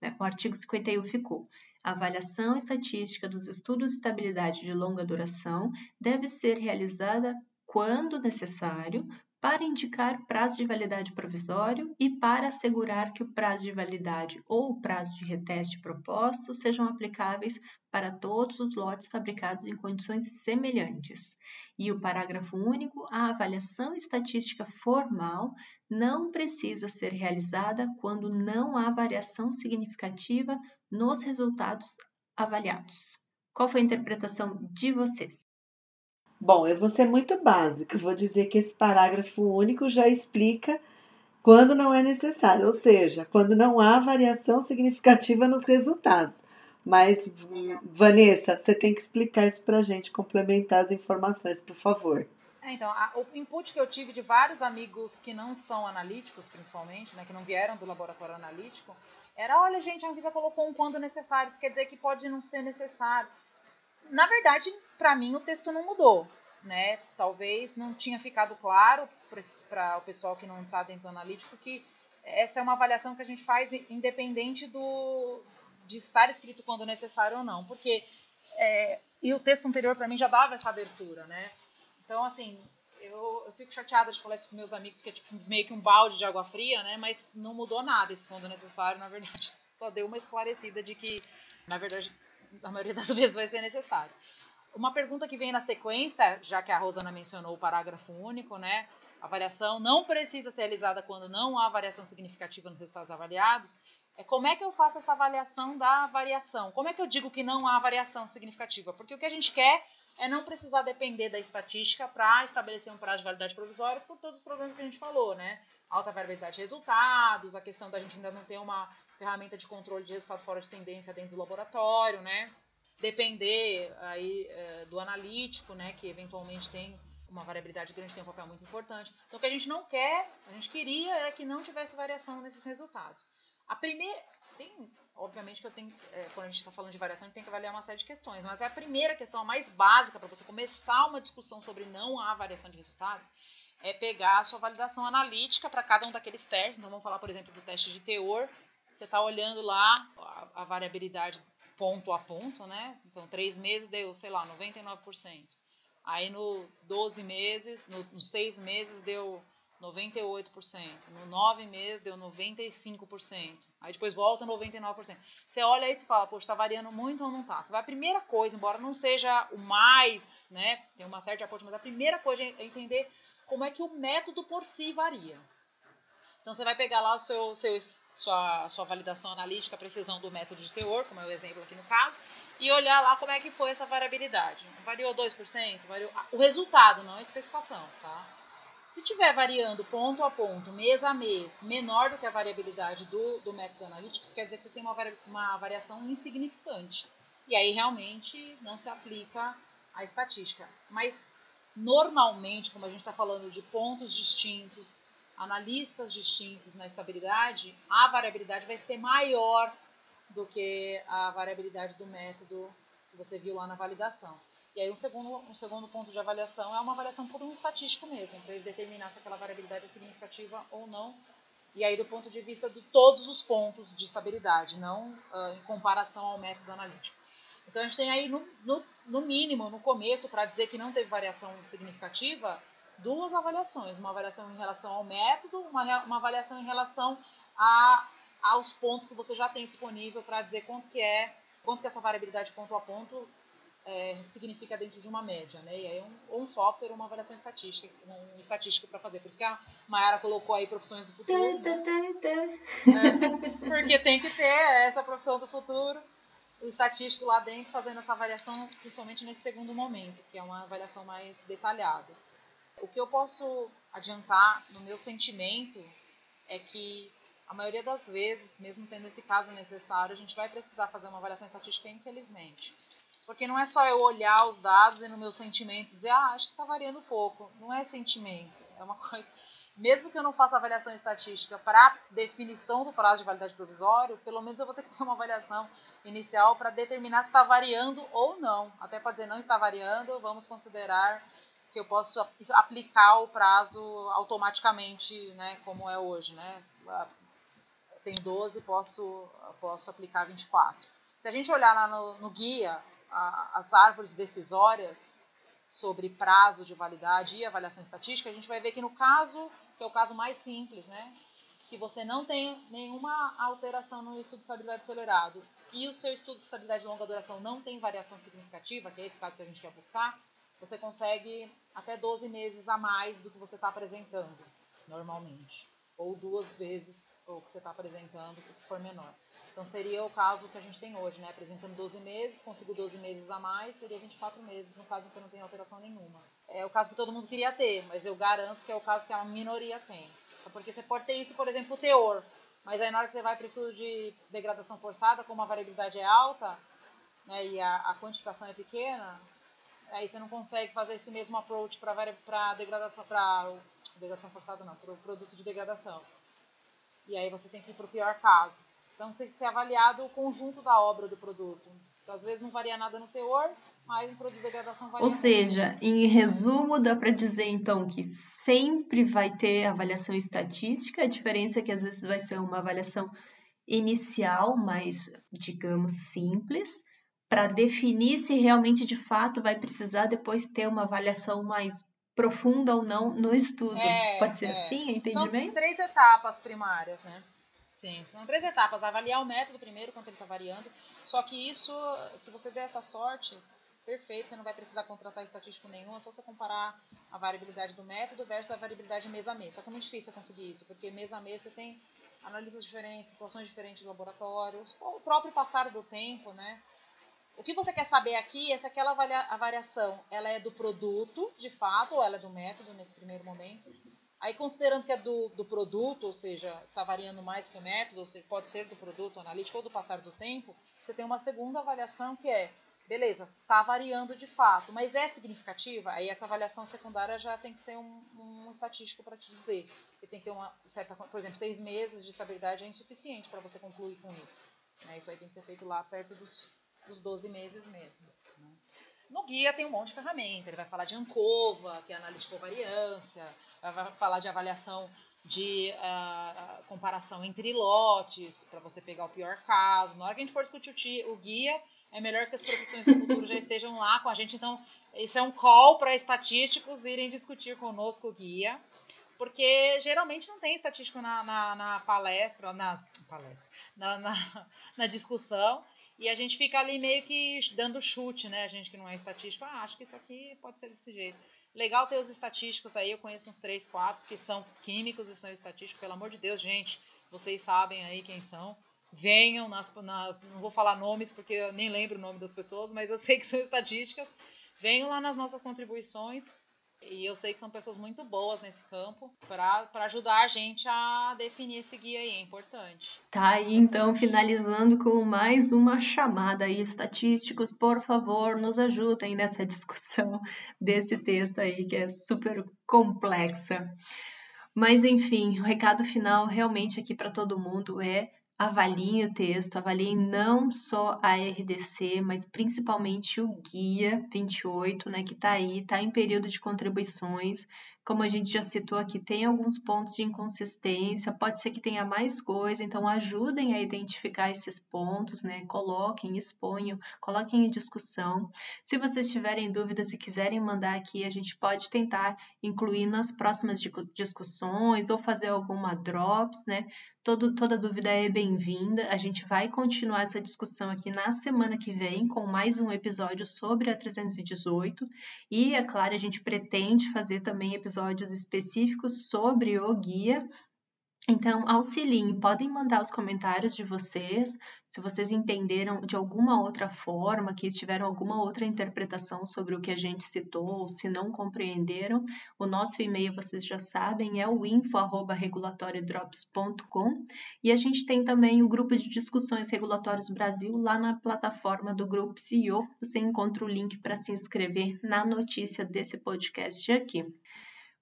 Né? O artigo 51 ficou. A avaliação estatística dos estudos de estabilidade de longa duração deve ser realizada quando necessário, para indicar prazo de validade provisório e para assegurar que o prazo de validade ou o prazo de reteste proposto sejam aplicáveis para todos os lotes fabricados em condições semelhantes. E o parágrafo único, a avaliação estatística formal não precisa ser realizada quando não há variação significativa nos resultados avaliados. Qual foi a interpretação de vocês? Bom, eu vou ser muito básica, vou dizer que esse parágrafo único já explica quando não é necessário, ou seja, quando não há variação significativa nos resultados. Mas, Vanessa, você tem que explicar isso para a gente, complementar as informações, por favor. É, então, o input que eu tive de vários amigos que não são analíticos, principalmente, né, que não vieram do laboratório analítico, era: olha, gente, a Anvisa colocou um quando necessário, isso quer dizer que pode não ser necessário na verdade, para mim o texto não mudou, né? Talvez não tinha ficado claro para o pessoal que não está dentro do analítico que essa é uma avaliação que a gente faz independente do de estar escrito quando necessário ou não, porque é, e o texto anterior para mim já dava essa abertura, né? Então assim eu, eu fico chateada de falar isso com meus amigos que é tipo meio que um balde de água fria, né? Mas não mudou nada esse quando necessário, na verdade [laughs] só deu uma esclarecida de que na verdade na maioria das [laughs] vezes vai ser necessário. Uma pergunta que vem na sequência, já que a Rosana mencionou o parágrafo único, né? A avaliação não precisa ser realizada quando não há variação significativa nos resultados avaliados. É como é que eu faço essa avaliação da variação? Como é que eu digo que não há variação significativa? Porque o que a gente quer é não precisar depender da estatística para estabelecer um prazo de validade provisória por todos os problemas que a gente falou, né? Alta variabilidade de resultados, a questão da gente ainda não ter uma ferramenta de controle de resultado fora de tendência dentro do laboratório, né? Depender aí é, do analítico, né? Que eventualmente tem uma variabilidade grande, tem um papel muito importante. Então, o que a gente não quer, a gente queria era que não tivesse variação nesses resultados. A primeira, tem, obviamente que eu tenho, é, quando a gente está falando de variação, a gente tem que avaliar uma série de questões, mas a primeira questão, a mais básica para você começar uma discussão sobre não há variação de resultados, é pegar a sua validação analítica para cada um daqueles testes. Então, vamos falar, por exemplo, do teste de teor, você está olhando lá a, a, variabilidade ponto a ponto, né? Então, três meses deu, sei lá, 99%. Aí, no 12 meses, no, seis meses, deu 98%. No nove meses, deu 95%. Aí, depois volta 99%. Você olha isso e fala, poxa, está variando muito ou não está? Você vai, a primeira coisa, embora não seja o mais, né? Tem uma série de aportes, mas a primeira coisa é entender como é que o método por si varia. Então você vai pegar lá o seu, seu, sua, sua validação analítica, a precisão do método de teor, como é o exemplo aqui no caso, e olhar lá como é que foi essa variabilidade. Variou 2%? Variou... O resultado, não a especificação, tá? Se tiver variando ponto a ponto, mês a mês, menor do que a variabilidade do, do método analítico, isso quer dizer que você tem uma, uma variação insignificante. E aí realmente não se aplica a estatística. Mas normalmente, como a gente está falando de pontos distintos, analistas distintos na estabilidade, a variabilidade vai ser maior do que a variabilidade do método que você viu lá na validação. E aí um segundo, um segundo ponto de avaliação é uma avaliação por um estatístico mesmo, para ele determinar se aquela variabilidade é significativa ou não. E aí do ponto de vista de todos os pontos de estabilidade, não uh, em comparação ao método analítico. Então a gente tem aí no, no, no mínimo, no começo, para dizer que não teve variação significativa, duas avaliações, uma avaliação em relação ao método, uma, uma avaliação em relação a, aos pontos que você já tem disponível para dizer quanto que é, quanto que essa variabilidade ponto a ponto é, significa dentro de uma média, né? E aí um, um software, uma avaliação estatística, um estatístico para fazer. Por isso que a Mayara colocou aí profissões do futuro. Né? É, porque tem que ter essa profissão do futuro, o estatístico lá dentro fazendo essa avaliação, principalmente nesse segundo momento, que é uma avaliação mais detalhada. O que eu posso adiantar no meu sentimento é que a maioria das vezes, mesmo tendo esse caso necessário, a gente vai precisar fazer uma avaliação estatística, infelizmente. Porque não é só eu olhar os dados e no meu sentimento dizer, ah, acho que está variando pouco. Não é sentimento, é uma [laughs] coisa. mesmo que eu não faça avaliação estatística para definição do prazo de validade provisório, pelo menos eu vou ter que ter uma avaliação inicial para determinar se está variando ou não. Até para dizer não está variando, vamos considerar que eu posso aplicar o prazo automaticamente, né, como é hoje, né? Tem 12, posso posso aplicar 24. Se a gente olhar lá no, no guia a, as árvores decisórias sobre prazo de validade e avaliação estatística, a gente vai ver que no caso que é o caso mais simples, né? Que você não tem nenhuma alteração no estudo de estabilidade acelerado e o seu estudo de estabilidade de longa duração não tem variação significativa, que é esse caso que a gente quer buscar, você consegue até 12 meses a mais do que você está apresentando normalmente. Ou duas vezes o que você está apresentando, se for menor. Então seria o caso que a gente tem hoje, né? Apresentando 12 meses, consigo 12 meses a mais, seria 24 meses, no caso que eu não tenho alteração nenhuma. É o caso que todo mundo queria ter, mas eu garanto que é o caso que a minoria tem. Porque você pode ter isso, por exemplo, o teor, mas aí na hora que você vai para o estudo de degradação forçada, como a variabilidade é alta né, e a, a quantificação é pequena, aí você não consegue fazer esse mesmo approach para degradação, para degradação forçada não, para o produto de degradação. E aí você tem que ir para o pior caso. Então tem que ser avaliado o conjunto da obra do produto. Então, às vezes não varia nada no teor, mas no produto de degradação varia. Ou seja, em resumo, dá para dizer então que sempre vai ter avaliação estatística, a diferença é que às vezes vai ser uma avaliação inicial, mais, digamos, simples, para definir se realmente de fato vai precisar depois ter uma avaliação mais profunda ou não no estudo. É, Pode ser é. assim, entendimento? São três etapas primárias, né? Sim, são três etapas. Avaliar o método primeiro, quanto ele está variando. Só que isso, se você der essa sorte, perfeito, você não vai precisar contratar estatístico nenhum, é só você comparar a variabilidade do método versus a variabilidade mês a mês. Só que é muito difícil conseguir isso, porque mês a mês você tem analistas diferentes, situações diferentes de laboratórios, o próprio passar do tempo, né? O que você quer saber aqui é se aquela a variação ela é do produto, de fato, ou ela é do método nesse primeiro momento, Aí, considerando que é do, do produto, ou seja, está variando mais que o método, ou seja, pode ser do produto analítico ou do passar do tempo, você tem uma segunda avaliação que é, beleza, está variando de fato, mas é significativa? Aí essa avaliação secundária já tem que ser um, um estatístico para te dizer. Você tem que ter uma certa, por exemplo, seis meses de estabilidade é insuficiente para você concluir com isso. Né? Isso aí tem que ser feito lá perto dos, dos 12 meses mesmo. Né? No guia tem um monte de ferramenta, ele vai falar de ANCOVA, que é análise de covariância, vai falar de avaliação de uh, comparação entre lotes, para você pegar o pior caso. Na hora que a gente for discutir o guia, é melhor que as profissões do futuro já estejam lá com a gente. Então, isso é um call para estatísticos irem discutir conosco o guia, porque geralmente não tem estatístico na, na, na palestra, nas, palestra na, na, [laughs] na discussão. E a gente fica ali meio que dando chute, né? A gente que não é estatístico, ah, acho que isso aqui pode ser desse jeito. Legal ter os estatísticos aí, eu conheço uns três, quatro que são químicos e são estatísticos. Pelo amor de Deus, gente, vocês sabem aí quem são. Venham nas, nas não vou falar nomes porque eu nem lembro o nome das pessoas, mas eu [laughs] sei que são estatísticas. Venham lá nas nossas contribuições e eu sei que são pessoas muito boas nesse campo para ajudar a gente a definir esse guia aí, é importante. Tá aí, então, finalizando com mais uma chamada aí, estatísticos, por favor, nos ajudem nessa discussão [laughs] desse texto aí que é super complexa. Mas, enfim, o recado final realmente aqui para todo mundo é avaliem o texto, avaliem não só a RDC, mas principalmente o guia 28, né, que está aí, está em período de contribuições. Como a gente já citou aqui, tem alguns pontos de inconsistência, pode ser que tenha mais coisa, então ajudem a identificar esses pontos, né? Coloquem, exponham, coloquem em discussão. Se vocês tiverem dúvidas e quiserem mandar aqui, a gente pode tentar incluir nas próximas discussões ou fazer alguma drops, né? Todo, toda dúvida é bem-vinda. A gente vai continuar essa discussão aqui na semana que vem com mais um episódio sobre a 318 e, é claro, a gente pretende fazer também episódios específicos sobre o guia então, auxiliem, podem mandar os comentários de vocês, se vocês entenderam de alguma outra forma, que tiveram alguma outra interpretação sobre o que a gente citou, se não compreenderam. O nosso e-mail, vocês já sabem, é o info@regulatoriodrops.com, e a gente tem também o grupo de discussões regulatórios Brasil lá na plataforma do grupo CEO. Você encontra o link para se inscrever na notícia desse podcast aqui.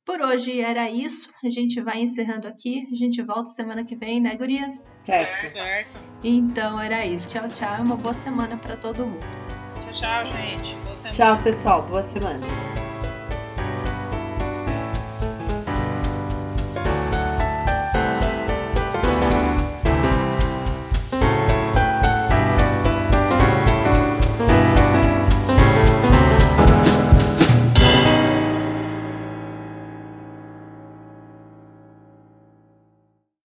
Por hoje era isso. A gente vai encerrando aqui. A gente volta semana que vem, né, gurias? Certo. Certo. Então era isso. Tchau, tchau. Uma boa semana para todo mundo. Tchau, tchau, gente. Boa semana. Tchau, pessoal. Boa semana.